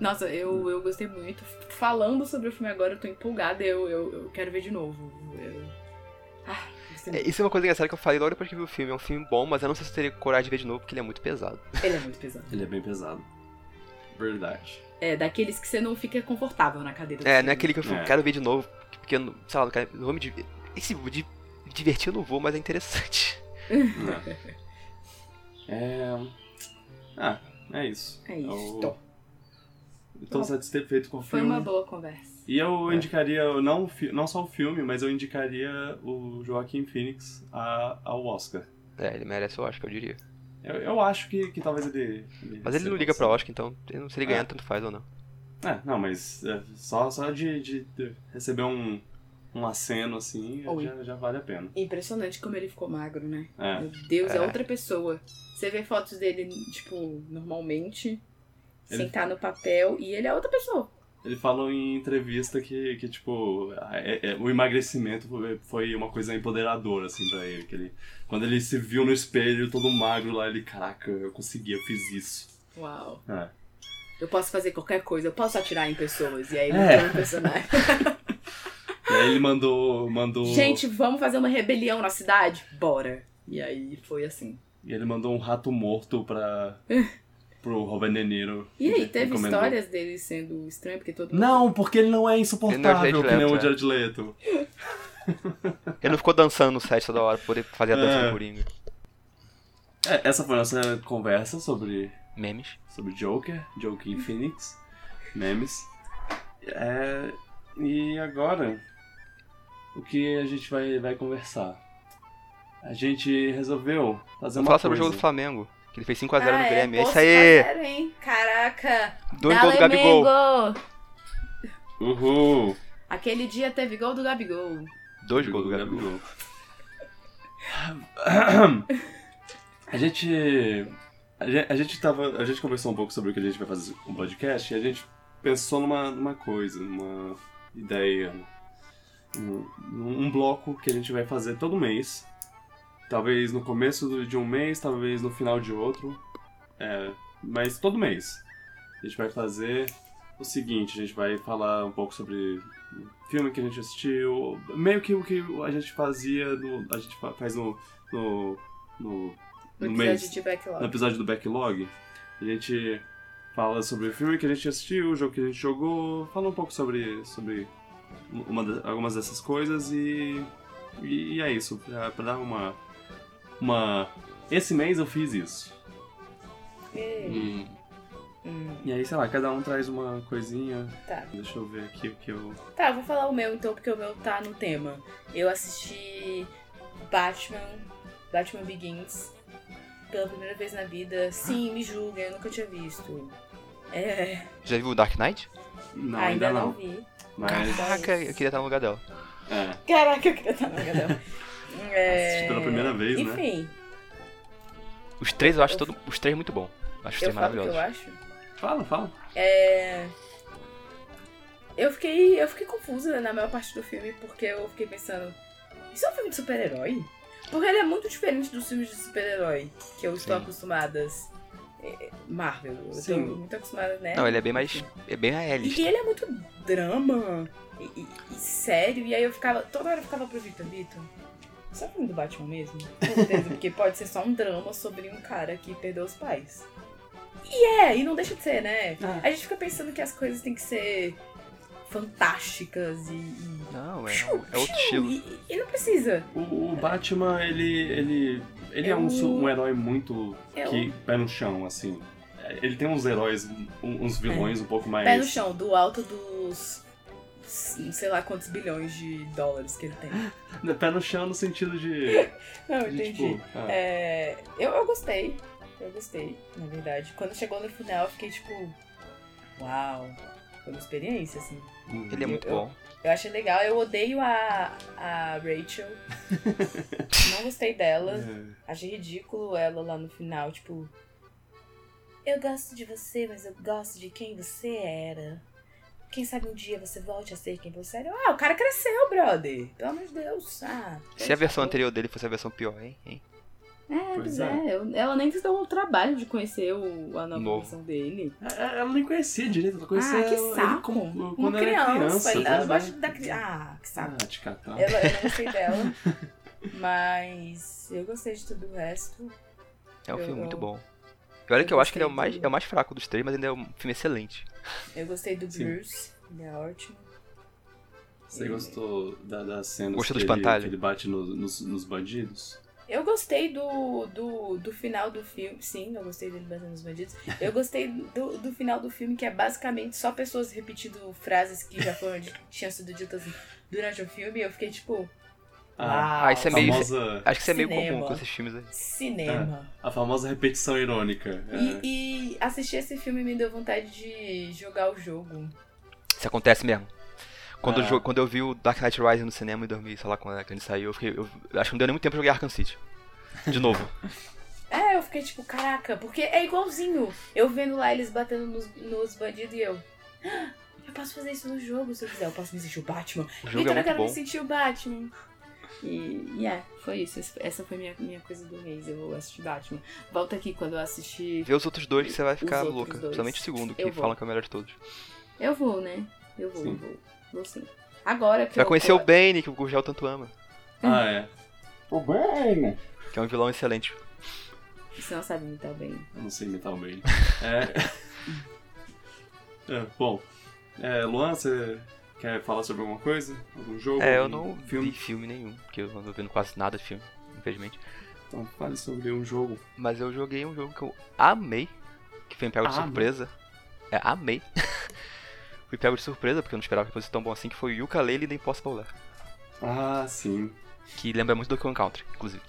Nossa, eu, eu gostei muito. Falando sobre o filme agora, eu tô empolgada. Eu, eu, eu quero ver de novo. Eu... Ah, gostei É, isso é uma coisa engraçada que eu falei logo depois que vi o filme. É um filme bom, mas eu não sei se eu teria coragem de ver de novo porque ele é muito pesado. Ele é muito pesado. Ele é bem pesado. Verdade. É, daqueles que você não fica confortável na cadeira. do É, não é aquele que eu falo, É. quero ver de novo, porque, sei lá, não vou me divertir. Esse de divertir eu não vou, mas é interessante. É. É. Ah, é isso. É isso. Eu tô satisfeito com o Foi filme. uma boa conversa. E eu É. indicaria, não, não só o filme, mas eu indicaria o Joaquim Phoenix a- ao Oscar. É, ele merece o Oscar, eu diria. Eu, eu acho que, que talvez ele. Mas ele não liga pra Oscar, então eu não- se ele ganhar, É. tanto faz ou não. É, não, mas é, só, só de, de- de receber um, um aceno assim Oi. já, já vale a pena. Impressionante como ele ficou magro, né? É. Meu Deus, é. É. outra pessoa. Você vê fotos dele, tipo, normalmente, Ele- sentar no papel, e ele é outra pessoa. Ele falou em entrevista que, que tipo, é- é- o emagrecimento foi, uma coisa empoderadora, assim, pra ele. Que ele. Quando ele se viu no espelho, todo magro lá, ele, caraca, eu consegui, eu fiz isso. Uau. É. Eu posso fazer qualquer coisa, eu posso atirar em pessoas. E aí ele é. um personagem. E aí ele mandou. mandou Gente, vamos fazer uma rebelião na cidade? Bora. E aí foi assim. E ele mandou um rato morto pra. pro Robert De Niro. E aí, teve recomendou. histórias dele sendo estranho, porque todo mundo. Não, porque ele não é Ele insuportável não é que nem o é. Jared Leto. Ele não ficou dançando no set toda hora poder fazer a dança É. do Coringa. É, essa foi a nossa conversa sobre Memes. sobre Joker, Joaquin Phoenix, memes. É, e agora, o que a gente vai, vai conversar? A gente resolveu fazer Vamos uma falar sobre o coisa. jogo do Flamengo. Que ele fez 5x0 Ah, no é, Grêmio. É isso aí! 5x0, hein? Caraca! Dois gols do Gabigol. Uhul! Aquele dia teve gol do Gabigol. Dois gols do Gabigol. A gente. A gente, tava. A gente conversou um pouco sobre o que a gente vai fazer com o podcast e a gente pensou numa, numa coisa, numa ideia. Um, um bloco que a gente vai fazer todo mês. Talvez no começo de um mês, talvez no final de outro. É, mas todo mês. A gente vai fazer o seguinte, a gente vai falar um pouco sobre filme que a gente assistiu, meio que o que a gente fazia, no, a gente fa- faz no, no, no, No mês, de Backlog. no episódio do Backlog. A gente fala sobre o filme que a gente assistiu, o jogo que a gente jogou, fala um pouco sobre, sobre uma, algumas dessas coisas e, e, é isso, pra dar uma, uma... Esse mês eu fiz isso. E, Hum, e aí, sei lá, cada um traz uma coisinha. tá. Deixa eu ver aqui o que eu... Tá, eu vou falar o meu então, porque o meu tá no tema. Eu assisti Batman, Batman Begins, pela primeira vez na vida. Sim, me julguem, eu nunca tinha visto. É, Já viu o Dark Knight? Não, ainda, ainda, não. não. vi. Mas, Caraca, eu queria estar no lugar dela. é, Caraca, eu queria estar no lugar dela. É... Assisti pela primeira vez, né? Enfim, Os três eu acho todo, os três muito bom. Acho os eu três que eu maravilhosos. acho. fala, fala. É... Eu fiquei, eu fiquei confusa na maior parte do filme, porque eu fiquei pensando, isso é um filme de super-herói? Porque ele é muito diferente dos filmes de super-herói que eu estou Sim. acostumada. É, Marvel, eu Sim. tô muito acostumada, né? Não, ele é bem mais. É bem E realista. ele é muito drama e, e- e sério, e aí eu ficava, toda hora eu ficava pro Vitor, Vitor, isso é o filme do Batman mesmo? Com certeza, porque pode ser só um drama sobre um cara que perdeu os pais. E é, e não deixa de ser, né? Ah. A gente fica pensando que as coisas têm que ser fantásticas e. e... Não, é, Piu, é outro estilo. E, e não precisa. O, o Batman, ele, ele, ele é um, Eu- su- um herói muito Eu- que pé no chão, assim. Ele tem uns heróis, um- uns vilões um pouco mais... Pé no chão, do alto dos. Sei lá quantos bilhões de dólares que ele tem. Pé no chão no sentido de... Não, de, entendi. tipo, ah, É, eu, eu gostei. Eu gostei, na verdade. Quando chegou no final, eu fiquei tipo. Uau! Foi uma experiência, assim. hum, Ele é muito eu- bom. Eu achei legal. Eu odeio a, a Rachel. Não gostei dela. é, Achei ridículo ela lá no final, tipo. Eu gosto de você, mas eu gosto de quem você era. Quem sabe um dia você volte a ser quem você era. Ah, o cara cresceu, brother. Pelo amor de Deus. Ah, Se a versão anterior dele fosse a versão pior, hein? hein? É, pois Pois é. é. eu- ela nem deu o trabalho de conhecer o, a nova Novo. versão dele. É, é, Ela nem conhecia direito, ela conhecia ah, que ele saco. como- Uma quando era criança. criança. ela pois gosta é. da criança. Ah, que saco. Ah, te catar. Ela, eu não gostei dela. mas eu gostei de tudo o resto. É um Eu- filme muito eu- bom. E olha eu que eu acho que ele é o, mais, é o mais fraco dos três, mas ainda é um filme excelente. Eu gostei do Sim. Bruce. Ele é ótimo. Você E- gostou da, das cenas Gostou que, ele, ele bate no- nos, nos bandidos? Eu gostei do, do, do final do filme. Sim, eu gostei dele batendo nos bandidos. Eu gostei do, do final do filme, que é basicamente só pessoas repetindo frases que já foram, tinham sido ditas durante o filme. E eu fiquei tipo. Ah, Uau, isso é a meio- famosa, Acho que isso é meio Cinema. comum com esses filmes aí. cinema. a famosa repetição irônica. é. E, e assistir esse filme me deu vontade de jogar o jogo. Isso acontece mesmo. Quando, Ah. eu, quando eu vi o Dark Knight Rising no cinema em 2000, sei lá quando é que ele saiu, eu, fiquei, eu acho que não deu nem muito tempo pra jogar Arkham City. De novo. É, eu fiquei tipo, caraca, porque é igualzinho. Eu vendo lá eles batendo nos, nos bandidos e eu. "Ah, Eu posso fazer isso no jogo se eu quiser. Eu posso me sentir o Batman. O jogo então é eu quero muito me bom. sentir o Batman. E, e é, foi isso. Essa foi minha, minha coisa do mês. Eu vou assistir Batman. Volta aqui quando eu assistir. Vê os outros dois que você vai ficar louca. dois. Principalmente o segundo, que falam que é o melhor de todos. Eu vou, né? Eu vou, Sim. vou. Vou sim. Agora que Você vai eu conhecer o Bane, que o Gurgel tanto ama. Ah, é. O bem! Que é um vilão excelente. Você não sabe imitar bem. Eu não sei imitar o bem. É... é, bom. É, Luan, você quer falar sobre alguma coisa? Algum jogo? É, eu não filme? vi filme nenhum, porque eu não tô vendo quase nada de filme, infelizmente. Então fale sobre um jogo. Mas eu joguei um jogo que eu amei, que foi me pego de Amei. surpresa. É, amei. Fui pego de surpresa, porque eu não esperava que fosse tão bom assim, que foi o Yooka-Laylee da Impossible Lair. Ah, sim. Que lembra muito do Donkey Country, inclusive.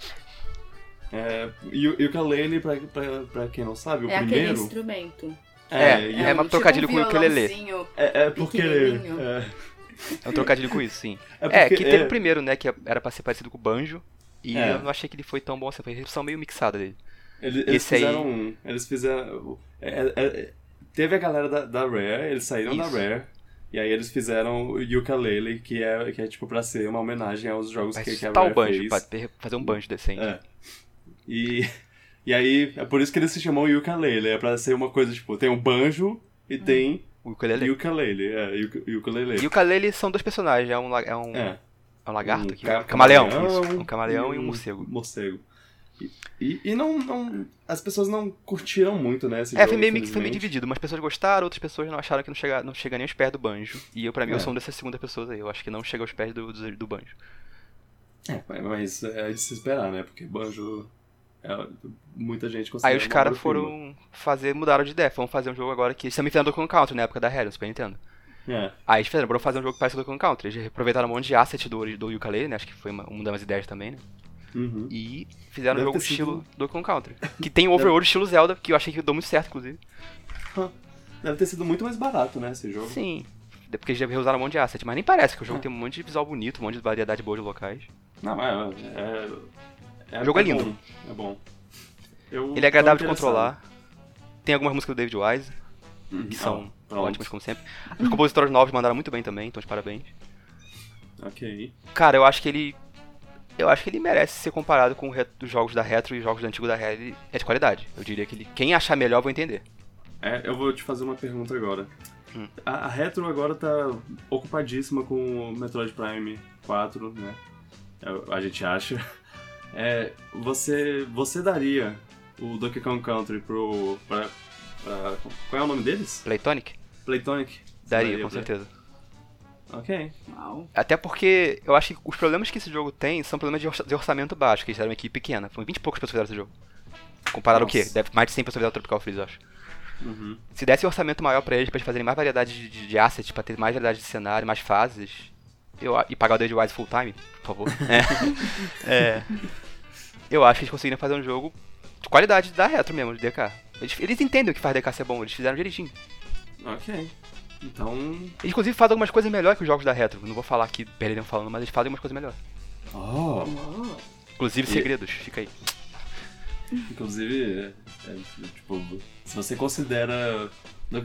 É, e o ukulele, pra, pra, pra quem não sabe, o é aquele primeiro... instrumento. É, é é, uma um trocadilho com o ukulele. é, é porque... É, É um trocadilho com isso, sim. é, É, porque- que teve é, o primeiro, né, que era pra ser parecido com o Banjo. E É. eu não achei que ele foi tão bom assim, foi uma recepção meio mixada dele. Eles, eles Esse aí- fizeram. um- Eles fizeram. é, é, é, teve a galera da, da Rare, eles saíram da Isso. Rare. E aí eles fizeram o Yooka-Laylee, que é, que é tipo pra ser uma homenagem aos jogos que, que a Rare o Banjo, fez. pra fazer um Banjo decente. É. E, e aí, é por isso que ele se chamou Yooka-Laylee. É pra ser uma coisa, tipo, tem um banjo e tem O ukulele. Yooka-Laylee. É. E o ukulele são dois personagens, é um, é um, É. é um lagarto Um aqui. ca- camaleão, camaleão isso. Um camaleão e um morcego. Morcego. E, e, e não, não. As pessoas não curtiram muito, né? Esse É, jogo, foi meio, mix- foi meio dividido. Umas pessoas gostaram, outras pessoas não acharam que não chega, não chega nem aos pés do banjo. E eu, pra mim, É. eu sou uma dessas segundas pessoas aí. Eu acho que não chega aos pés do, do, do banjo. É, mas é de se esperar, né? Porque banjo. É, muita gente considera. Aí os caras foram fazer, mudaram de ideia. Vamos fazer um jogo agora que. Eles também fizeram Donkey Country na época da Rare, no Super Nintendo. É. Aí eles fizeram, vamos fazer um jogo parecido com o Donkey Country. Eles aproveitaram um monte de asset do, do Yooka-Laylee, né? Acho que foi uma, uma das ideias também, né? Uhum. E fizeram um Deve jogo ter sido- estilo Donkey Country. Que tem overworld estilo Zelda, que eu achei que deu muito certo, inclusive. Deve ter sido muito mais barato, né? Esse jogo. Sim. É Porque eles já reusaram um monte de asset, mas nem parece que o jogo É. tem um monte de visual bonito, um monte de variedade boa de locais. Não, mas é. É O jogo é bom, lindo. É bom. Eu Ele é agradável de controlar. Tem algumas músicas do David Wise. Uhum. que são Ah, ótimas como sempre. Os compositores novos mandaram muito bem também, então de parabéns. Ok. Cara, eu acho que ele. Eu acho que ele merece ser comparado com os jogos da Retro e os jogos da antigo da Rare. Ele é de qualidade. Eu diria que ele. Quem achar melhor, vou entender. É, eu vou te fazer uma pergunta agora. Hum. A, a Retro agora tá ocupadíssima com o Metroid Prime 4, né? É, A gente acha. É, você, você daria o Donkey Kong Country pro. Pra, pra- qual é o nome deles? Playtonic? Playtonic? Você Daria, com pra- certeza. Ok. Uau. Até porque eu acho que os problemas que esse jogo tem são problemas de orça- de orçamento baixo, que eles eram uma equipe pequena. Foram 20 e poucas pessoas que fizeram esse jogo. Comparado ao quê? Deve mais de 100 pessoas fizeram Tropical Freeze, eu acho. Uhum. Se desse um orçamento maior pra eles, pra eles fazerem mais variedade de, de, de assets, pra ter mais variedade de cenário, mais fases, eu, e pagar o David Wise full time, por favor. É. É. Eu acho que eles conseguiriam fazer um jogo de qualidade da retro mesmo, de DK. Eles, eles entendem o que faz DK ser bom, eles fizeram direitinho. Ok. Então. Eles, inclusive, fazem algumas coisas melhores que os jogos da retro. Não vou falar aqui, perderiam falando, mas eles fazem algumas coisas melhores. Oh! Inclusive, E- segredos, fica aí. Inclusive, é, é, tipo, se você considera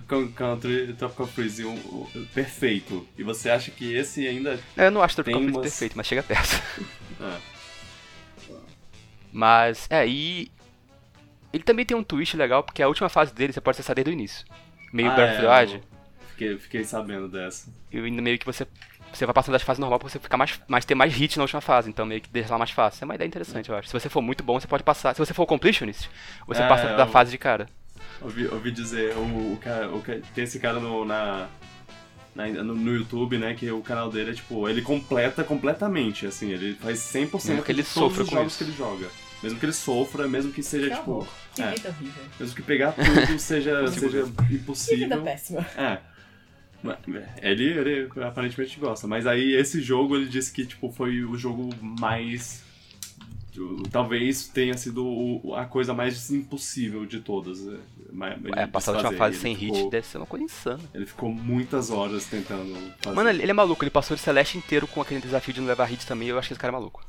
Kong Country Tropical Freeze um, um- perfeito, e você acha que esse ainda. Eu não acho Tropical Freeze umas- perfeito, mas chega perto. É. Mas, é, e. Ele também tem um twist legal, porque a última fase dele você pode acessar desde o início. Meio Ah, Breath of é, Fiquei, fiquei sabendo dessa. E meio que você. Você vai passando das fases normal pra você ficar mais, mais ter mais hit na última fase, então meio que deixa lá mais fácil. É uma ideia interessante, eu acho. Se você for muito bom, você pode passar. Se você for completionist, você É, passa da eu- fase de cara. Ouvi, ouvi dizer, o, o cara, o tem esse cara no, na- no, no YouTube, né, que o canal dele é tipo, ele completa completamente, assim, ele faz 100% Mesmo que ele de todos sofra os com jogos isso. que ele joga. Mesmo que ele sofra, mesmo que seja, Que tipo. Que é. vida horrível. mesmo que pegar tudo seja, seja Que vida impossível. péssima. É. Ele, ele aparentemente gosta, mas aí esse jogo ele disse que tipo foi o jogo mais talvez tenha sido o- a coisa mais impossível de todas. é, de É, passar da última fase Ele sem hit ficou- deve ser uma coisa insana. Ele ficou muitas horas tentando fazer. Mano, ele é maluco, ele passou o Celeste inteiro com aquele desafio de não levar hit também, eu acho que esse cara é maluco.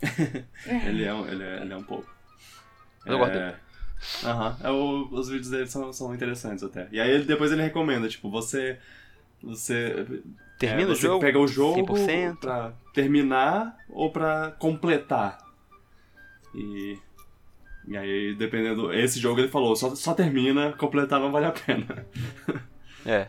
Ele é, um- ele é, ele é um pouco. Eu gosto. Aham, é, o- os vídeos dele são, são interessantes até. E aí depois ele recomenda, tipo, você. Você. Termina é, o você jogo, pega o jogo 100%. pra terminar ou pra completar. E. E aí, dependendo. Esse jogo ele falou, só, só termina, completar não vale a pena. É.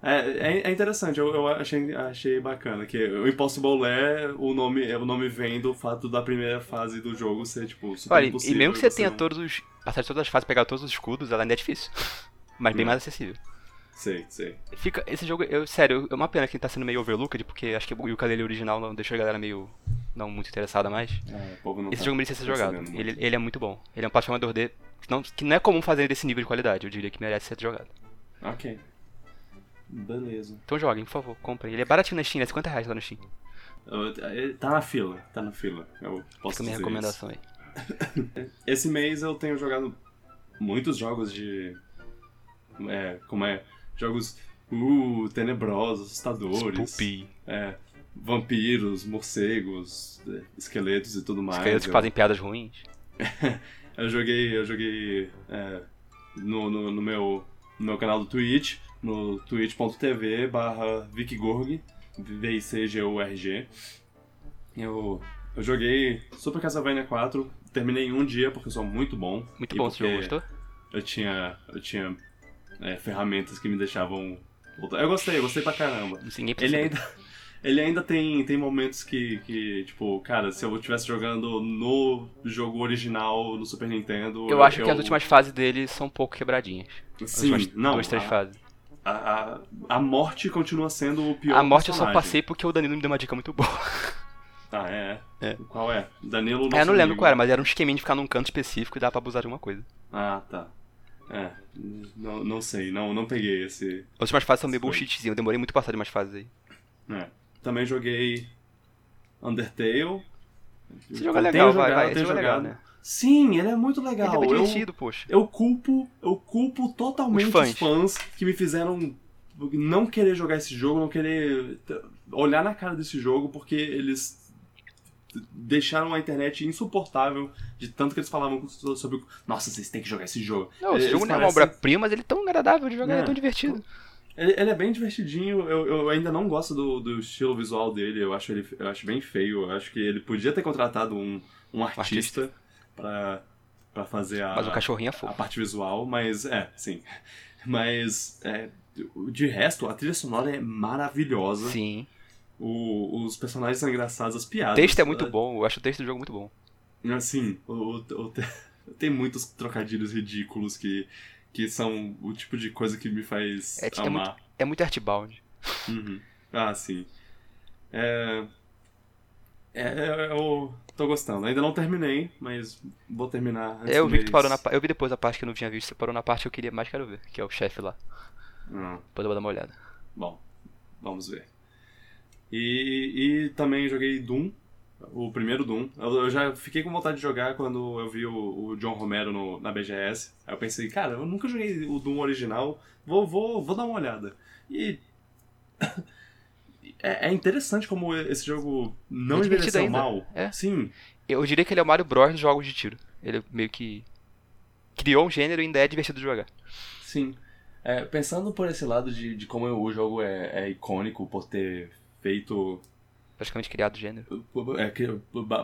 É, é, é interessante, eu, eu achei, achei bacana que o Impossible Lair, o nome, o nome vem do fato da primeira fase do jogo ser, tipo, super Olha, e impossível. mesmo que você tenha não- todos os. Passar de todas as fases, pegar todos os escudos, ela ainda é difícil. Mas bem Hum. mais acessível. Sei, sei. Fica, esse jogo, eu, sério, é uma pena que ele tá sendo meio overlooked, porque acho que o ukulele original não deixou a galera meio. não muito interessada mais. É, Esse tá jogo merecia ser jogado. Ele, ele é muito bom. Ele é um plataforma 2D que não, que não é comum fazer desse nível de qualidade, eu diria que merece ser jogado. Ok. Beleza. Então joguem, por favor, comprem. Ele é baratinho na Steam, é 50 reais lá no Steam. Ele Tá na fila, tá na fila. Eu posso Fica a minha recomendação aí. isso. Esse mês eu tenho jogado muitos jogos de... É, como é? Jogos, uh, tenebrosos, assustadores. Spoopy. É, vampiros, morcegos, é, esqueletos e tudo mais. Esqueletos que fazem piadas ruins. Eu joguei, eu joguei é, no, no, no meu, no meu canal do Twitch, no twitch.tv barra VicGorg, V-I-C-G-U-R-G. Eu, eu joguei Super Castlevania 4, terminei em um dia porque eu sou muito bom. Muito bom porque gostou? Eu tinha, eu tinha é, ferramentas que me deixavam... Eu gostei, eu gostei pra caramba. Ele ainda, ele ainda tem, tem momentos que, que, tipo, cara, se eu estivesse jogando no jogo original no Super Nintendo. Eu acho que as últimas fases dele são um pouco quebradinhas. As Sim, últimas não. duas, três a, fases. a, a, a morte continua sendo o pior. A morte eu só personagem. passei porque o Danilo me deu uma dica muito boa. Ah, é? É. Qual é? Danilo É, eu não lembro amigo. qual era, mas era um esqueminha de ficar num canto específico e dá pra abusar de alguma coisa. Ah, tá. É, não, não sei, não, não peguei esse. As últimas fases são meio bullshitzinho, eu demorei muito pra passar de umas fases aí. É. Também joguei Undertale. Esse jogo é legal, vai, jogado, vai. Esse jogo é legal, né? Sim, ele é muito legal. Ele é bem Eu- divertido, poxa. Eu culpo, eu culpo totalmente Os os fãs. fãs. que me fizeram não querer jogar esse jogo, não querer olhar na cara desse jogo, porque eles deixaram a internet insuportável de tanto que eles falavam sobre nossa, vocês têm que jogar esse jogo. Não, esse jogo não é uma obra-prima, mas ele é tão agradável de jogar, ele é É. tão divertido. Ele, ele é bem divertidinho, eu, eu ainda não gosto do, do estilo visual dele, eu acho ele eu acho bem feio, eu acho que ele podia ter contratado um, um artista pra, pra fazer a, Mas o cachorrinho é a fofo. parte visual, mas é, sim. Mas é, de resto, a trilha sonora é maravilhosa. Sim. O- os personagens são engraçados, as O piadas. texto é muito bom, eu acho o texto do jogo muito bom. Assim, o, o- o- tem muitos trocadilhos ridículos que, que são o tipo de coisa que me faz É, é amar. É muito artbound. Uhum. Ah, sim. É... É, é, eu tô gostando. Ainda não terminei, mas vou terminar antes Eu vi que tu parou na Eu vi depois a parte que eu não tinha visto, você parou na parte que eu queria mais quero ver, que é o chefe lá. Ah, Depois eu vou dar uma olhada. bom, vamos ver. E, e também joguei Doom, o primeiro Doom. Eu, eu já fiquei com vontade de jogar quando eu vi o, o John Romero no- na BGS. Aí eu pensei, cara, eu nunca joguei o Doom original, vou, vou, vou dar uma olhada. E. É, é interessante como esse jogo não É divertido envelheceu ainda. mal. É. Sim, Eu diria que ele é o Mario Bros dos jogos de tiro. Ele meio que criou um gênero e ainda é divertido de jogar. Sim. É, pensando por esse lado de, de como o jogo é, é icônico por ter feito Praticamente criado o gênero. É que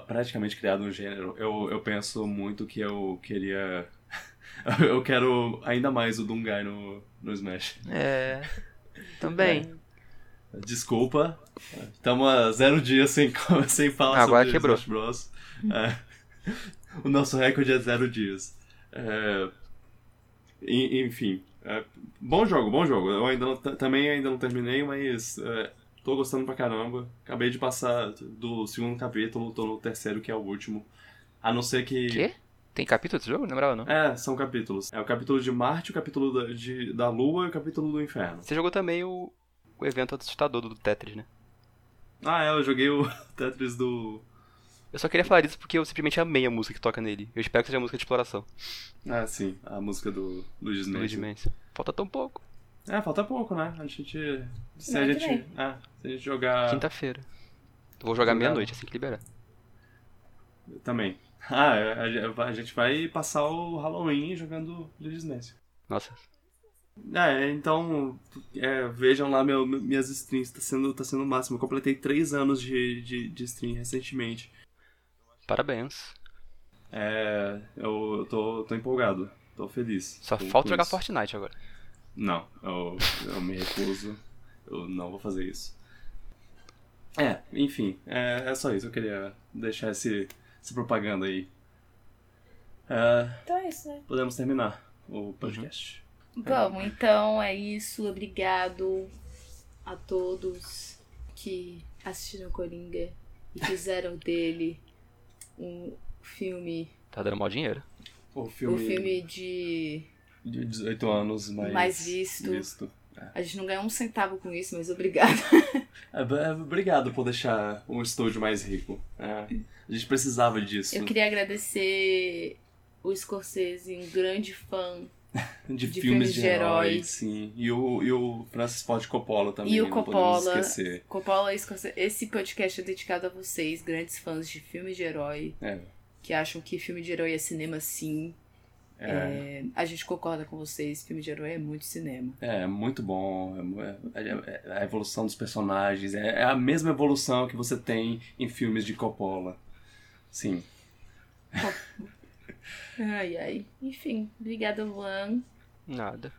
praticamente criado um gênero. Eu, eu penso muito que eu queria. eu quero ainda mais o Dungai no, no Smash. É. Também. Desculpa. Estamos a zero dias sem, sem falar Agora sobre quebrou. Smash Bros. É. o nosso recorde é zero dias. É, enfim. é, bom jogo, bom jogo. Eu ainda não- também ainda não terminei, mas é, tô gostando pra caramba. Acabei de passar do segundo capítulo, tô no terceiro, que é o último. A não ser que. Quê? Tem capítulo desse jogo? Não lembrava, não. É, são capítulos. É o capítulo de Marte, o capítulo da, de, da Lua e o capítulo do Inferno. Você jogou também o, o evento assustador do Tetris, né? Ah, é, eu joguei o Tetris do. Eu só queria falar disso porque eu simplesmente amei a música que toca nele. Eu espero que seja a música de exploração. Ah, sim, a música do Luigi's Mansion. Mansion. Falta tão pouco. É, falta pouco, né? A gente. Se a gente. Ah, se a gente jogar. Quinta-feira. Vou jogar meia-noite assim que liberar. Também. Ah, é, a, a gente vai passar o Halloween jogando Mansion. Nossa. É, então. é, vejam lá meu, minhas streams, tá sendo, tá sendo o máximo. Eu completei três anos de, de, de stream recentemente. Parabéns. É, eu, eu tô, tô empolgado, tô feliz. Só com- falta jogar isso. Fortnite agora. Não, eu, eu me recuso. Eu não vou fazer isso. É, enfim, é, é só isso. Eu queria deixar esse, essa propaganda aí. É, Então é isso, né? podemos terminar o podcast. Vamos, então é isso. Obrigado a todos que assistiram Coringa e fizeram dele um filme, Tá dando mal dinheiro. O filme, o filme de. De 18 anos mais, Mais visto. visto. A gente não ganhou um centavo com isso, mas obrigado. É, é, obrigado por deixar o estúdio mais rico. É, a gente precisava disso. Eu queria agradecer o Scorsese, um grande fã. De, de filmes, filmes de, de herói, herói. sim. E o, e o Francis Ford Coppola também. E o não Coppola. Coppola e Scorsese. Esse podcast é dedicado a vocês, grandes fãs de filmes de herói, É, que acham que filme de herói é cinema sim. É, É, a gente concorda com vocês, filme de herói é muito cinema. é muito bom. É é- é- é a evolução dos personagens. É, é a mesma evolução que você tem em filmes de Coppola. Sim. Ai, ai. Enfim, obrigada, Luan. Nada.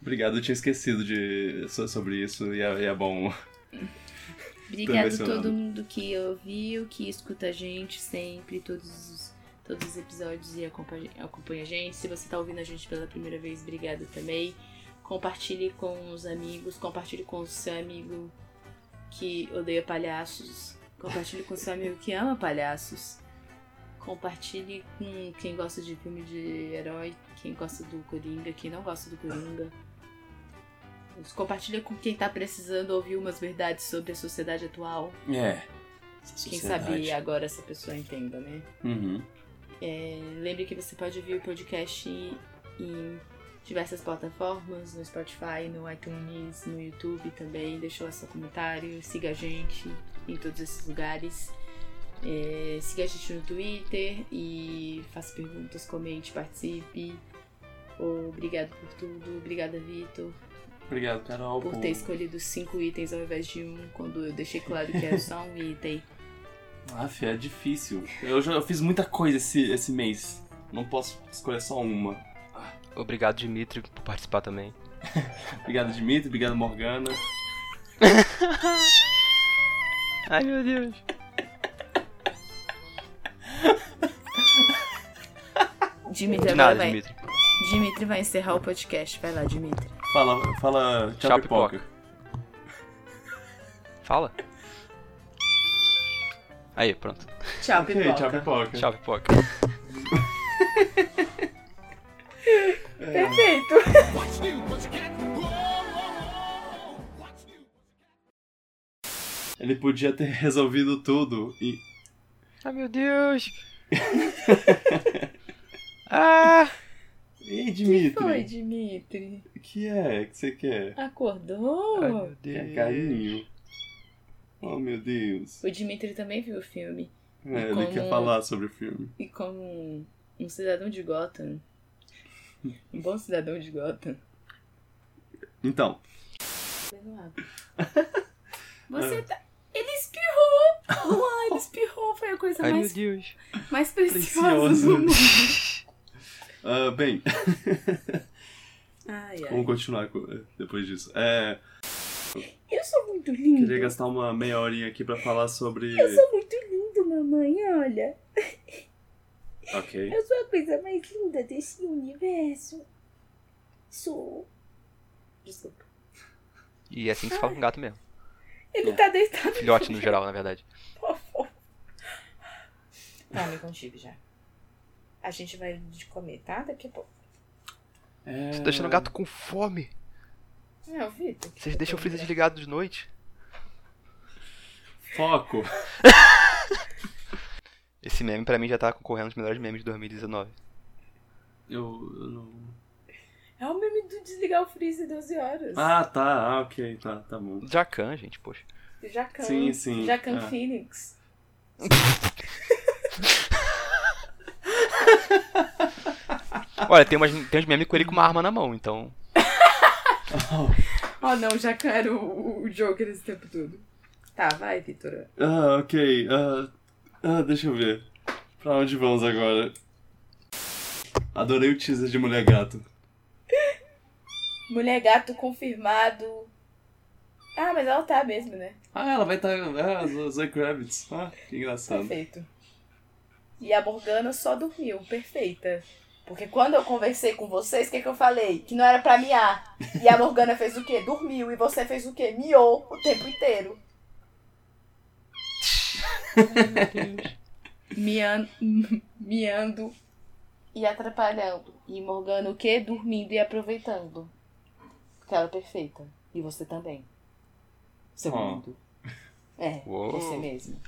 Obrigado, eu tinha esquecido de, so- sobre isso e é, e é bom. Obrigada a todo mundo que ouviu, que escuta a gente sempre, todos os, todos os episódios e acompanha, acompanha a gente. Se você tá ouvindo a gente pela primeira vez, obrigado também. Compartilhe com os amigos, compartilhe com o seu amigo que odeia palhaços. Compartilhe com o seu amigo que ama palhaços. Compartilhe com quem gosta de filme de herói, quem gosta do Coringa, quem não gosta do Coringa. Compartilha com quem tá precisando ouvir umas verdades sobre a sociedade atual. É. Quem sabe agora essa pessoa entenda, né? Uhum. É, lembre que você pode ouvir o podcast em diversas plataformas, no Spotify, no iTunes, no YouTube também. Deixa lá seu comentário, siga a gente em todos esses lugares. É, siga a gente no Twitter e faça perguntas, comente, participe. Obrigado por tudo. Obrigada, Vitor, Obrigado, Carol. por ter escolhido cinco itens ao invés de um, quando eu deixei claro que era só um item. Aff, é difícil. Eu, já, eu fiz muita coisa esse, esse mês. Não posso escolher só uma. Obrigado, Dimitri, por participar também. Obrigado, Dimitri. Obrigado, Morgana. Ai, meu Deus. Dimitri, De nada, vai. Dimitri. Dimitri vai encerrar o podcast. Vai lá, Dimitri. Fala, fala tchau, Tchau, pipoca. Fala. Aí, pronto. Tchau, Ok, pipoca. tchau, pipoca. Tchau, pipoca. Perfeito. What's new? Ele podia ter resolvido tudo e. Ai, meu Deus. ah! Ei, Dimitri. Oi, Dimitri. O que é que você quer? Acordou? Ai, meu Deus. carinho. Oh, meu Deus. O Dimitri também viu o filme. É, ele como- quer falar sobre o filme. E como um, um cidadão de Gotham. Um bom cidadão de Gotham. Então. Você tá. Ele espirrou! é a coisa Ai, meu mais, Deus. mais preciosa Precioso. do mundo. Ah, bem, Ai, ai. vamos continuar co- depois disso. É, Eu sou muito lindo. queria gastar uma meia horinha aqui pra falar sobre. Eu sou muito lindo, mamãe, olha. Ok. Eu sou a coisa mais linda desse universo. Sou. Desculpa. E é assim que se fala com gato mesmo. Ele É. tá deitado. Filhote no geral, na verdade. Tá, me contigo já. A gente vai de comer, tá? Daqui a pouco. É... Tô deixando o gato com fome. É, o Vitor. Vocês deixam o freezer desligado de noite. Foco. Esse meme pra mim já tá concorrendo aos melhores memes de 2019. Eu, eu não. É o meme do desligar o freezer 12 horas. Ah, tá. Ah, ok. Tá, tá bom. Jacan, gente, poxa. Jacan. Sim, sim. Jacan Ah. Phoenix. Olha, tem, umas, tem uns memes com ele com uma arma na mão, então. Oh não, Jacan era o, o Joker esse tempo todo. Tá, vai, Vitor. Ah, ok. Ah, ah, deixa eu ver. Pra onde vamos agora? Adorei o teaser de Mulher Gato. Mulher gato confirmado. Ah, mas ela tá mesmo, né? Ah, ela vai estar. Ah, Zoe Kravitz. Ah, que engraçado. Perfeito. E a Morgana só dormiu, perfeita. Porque quando eu conversei com vocês, o que, que eu falei? Que não era pra miar. E a Morgana fez o quê? Dormiu. E você fez o quê? Miou o tempo inteiro. Mian... Miando e atrapalhando. E Morgana o quê? Dormindo e aproveitando. Porque ela é perfeita. E você também. Seu Oh. mundo. É, Uou. você mesmo.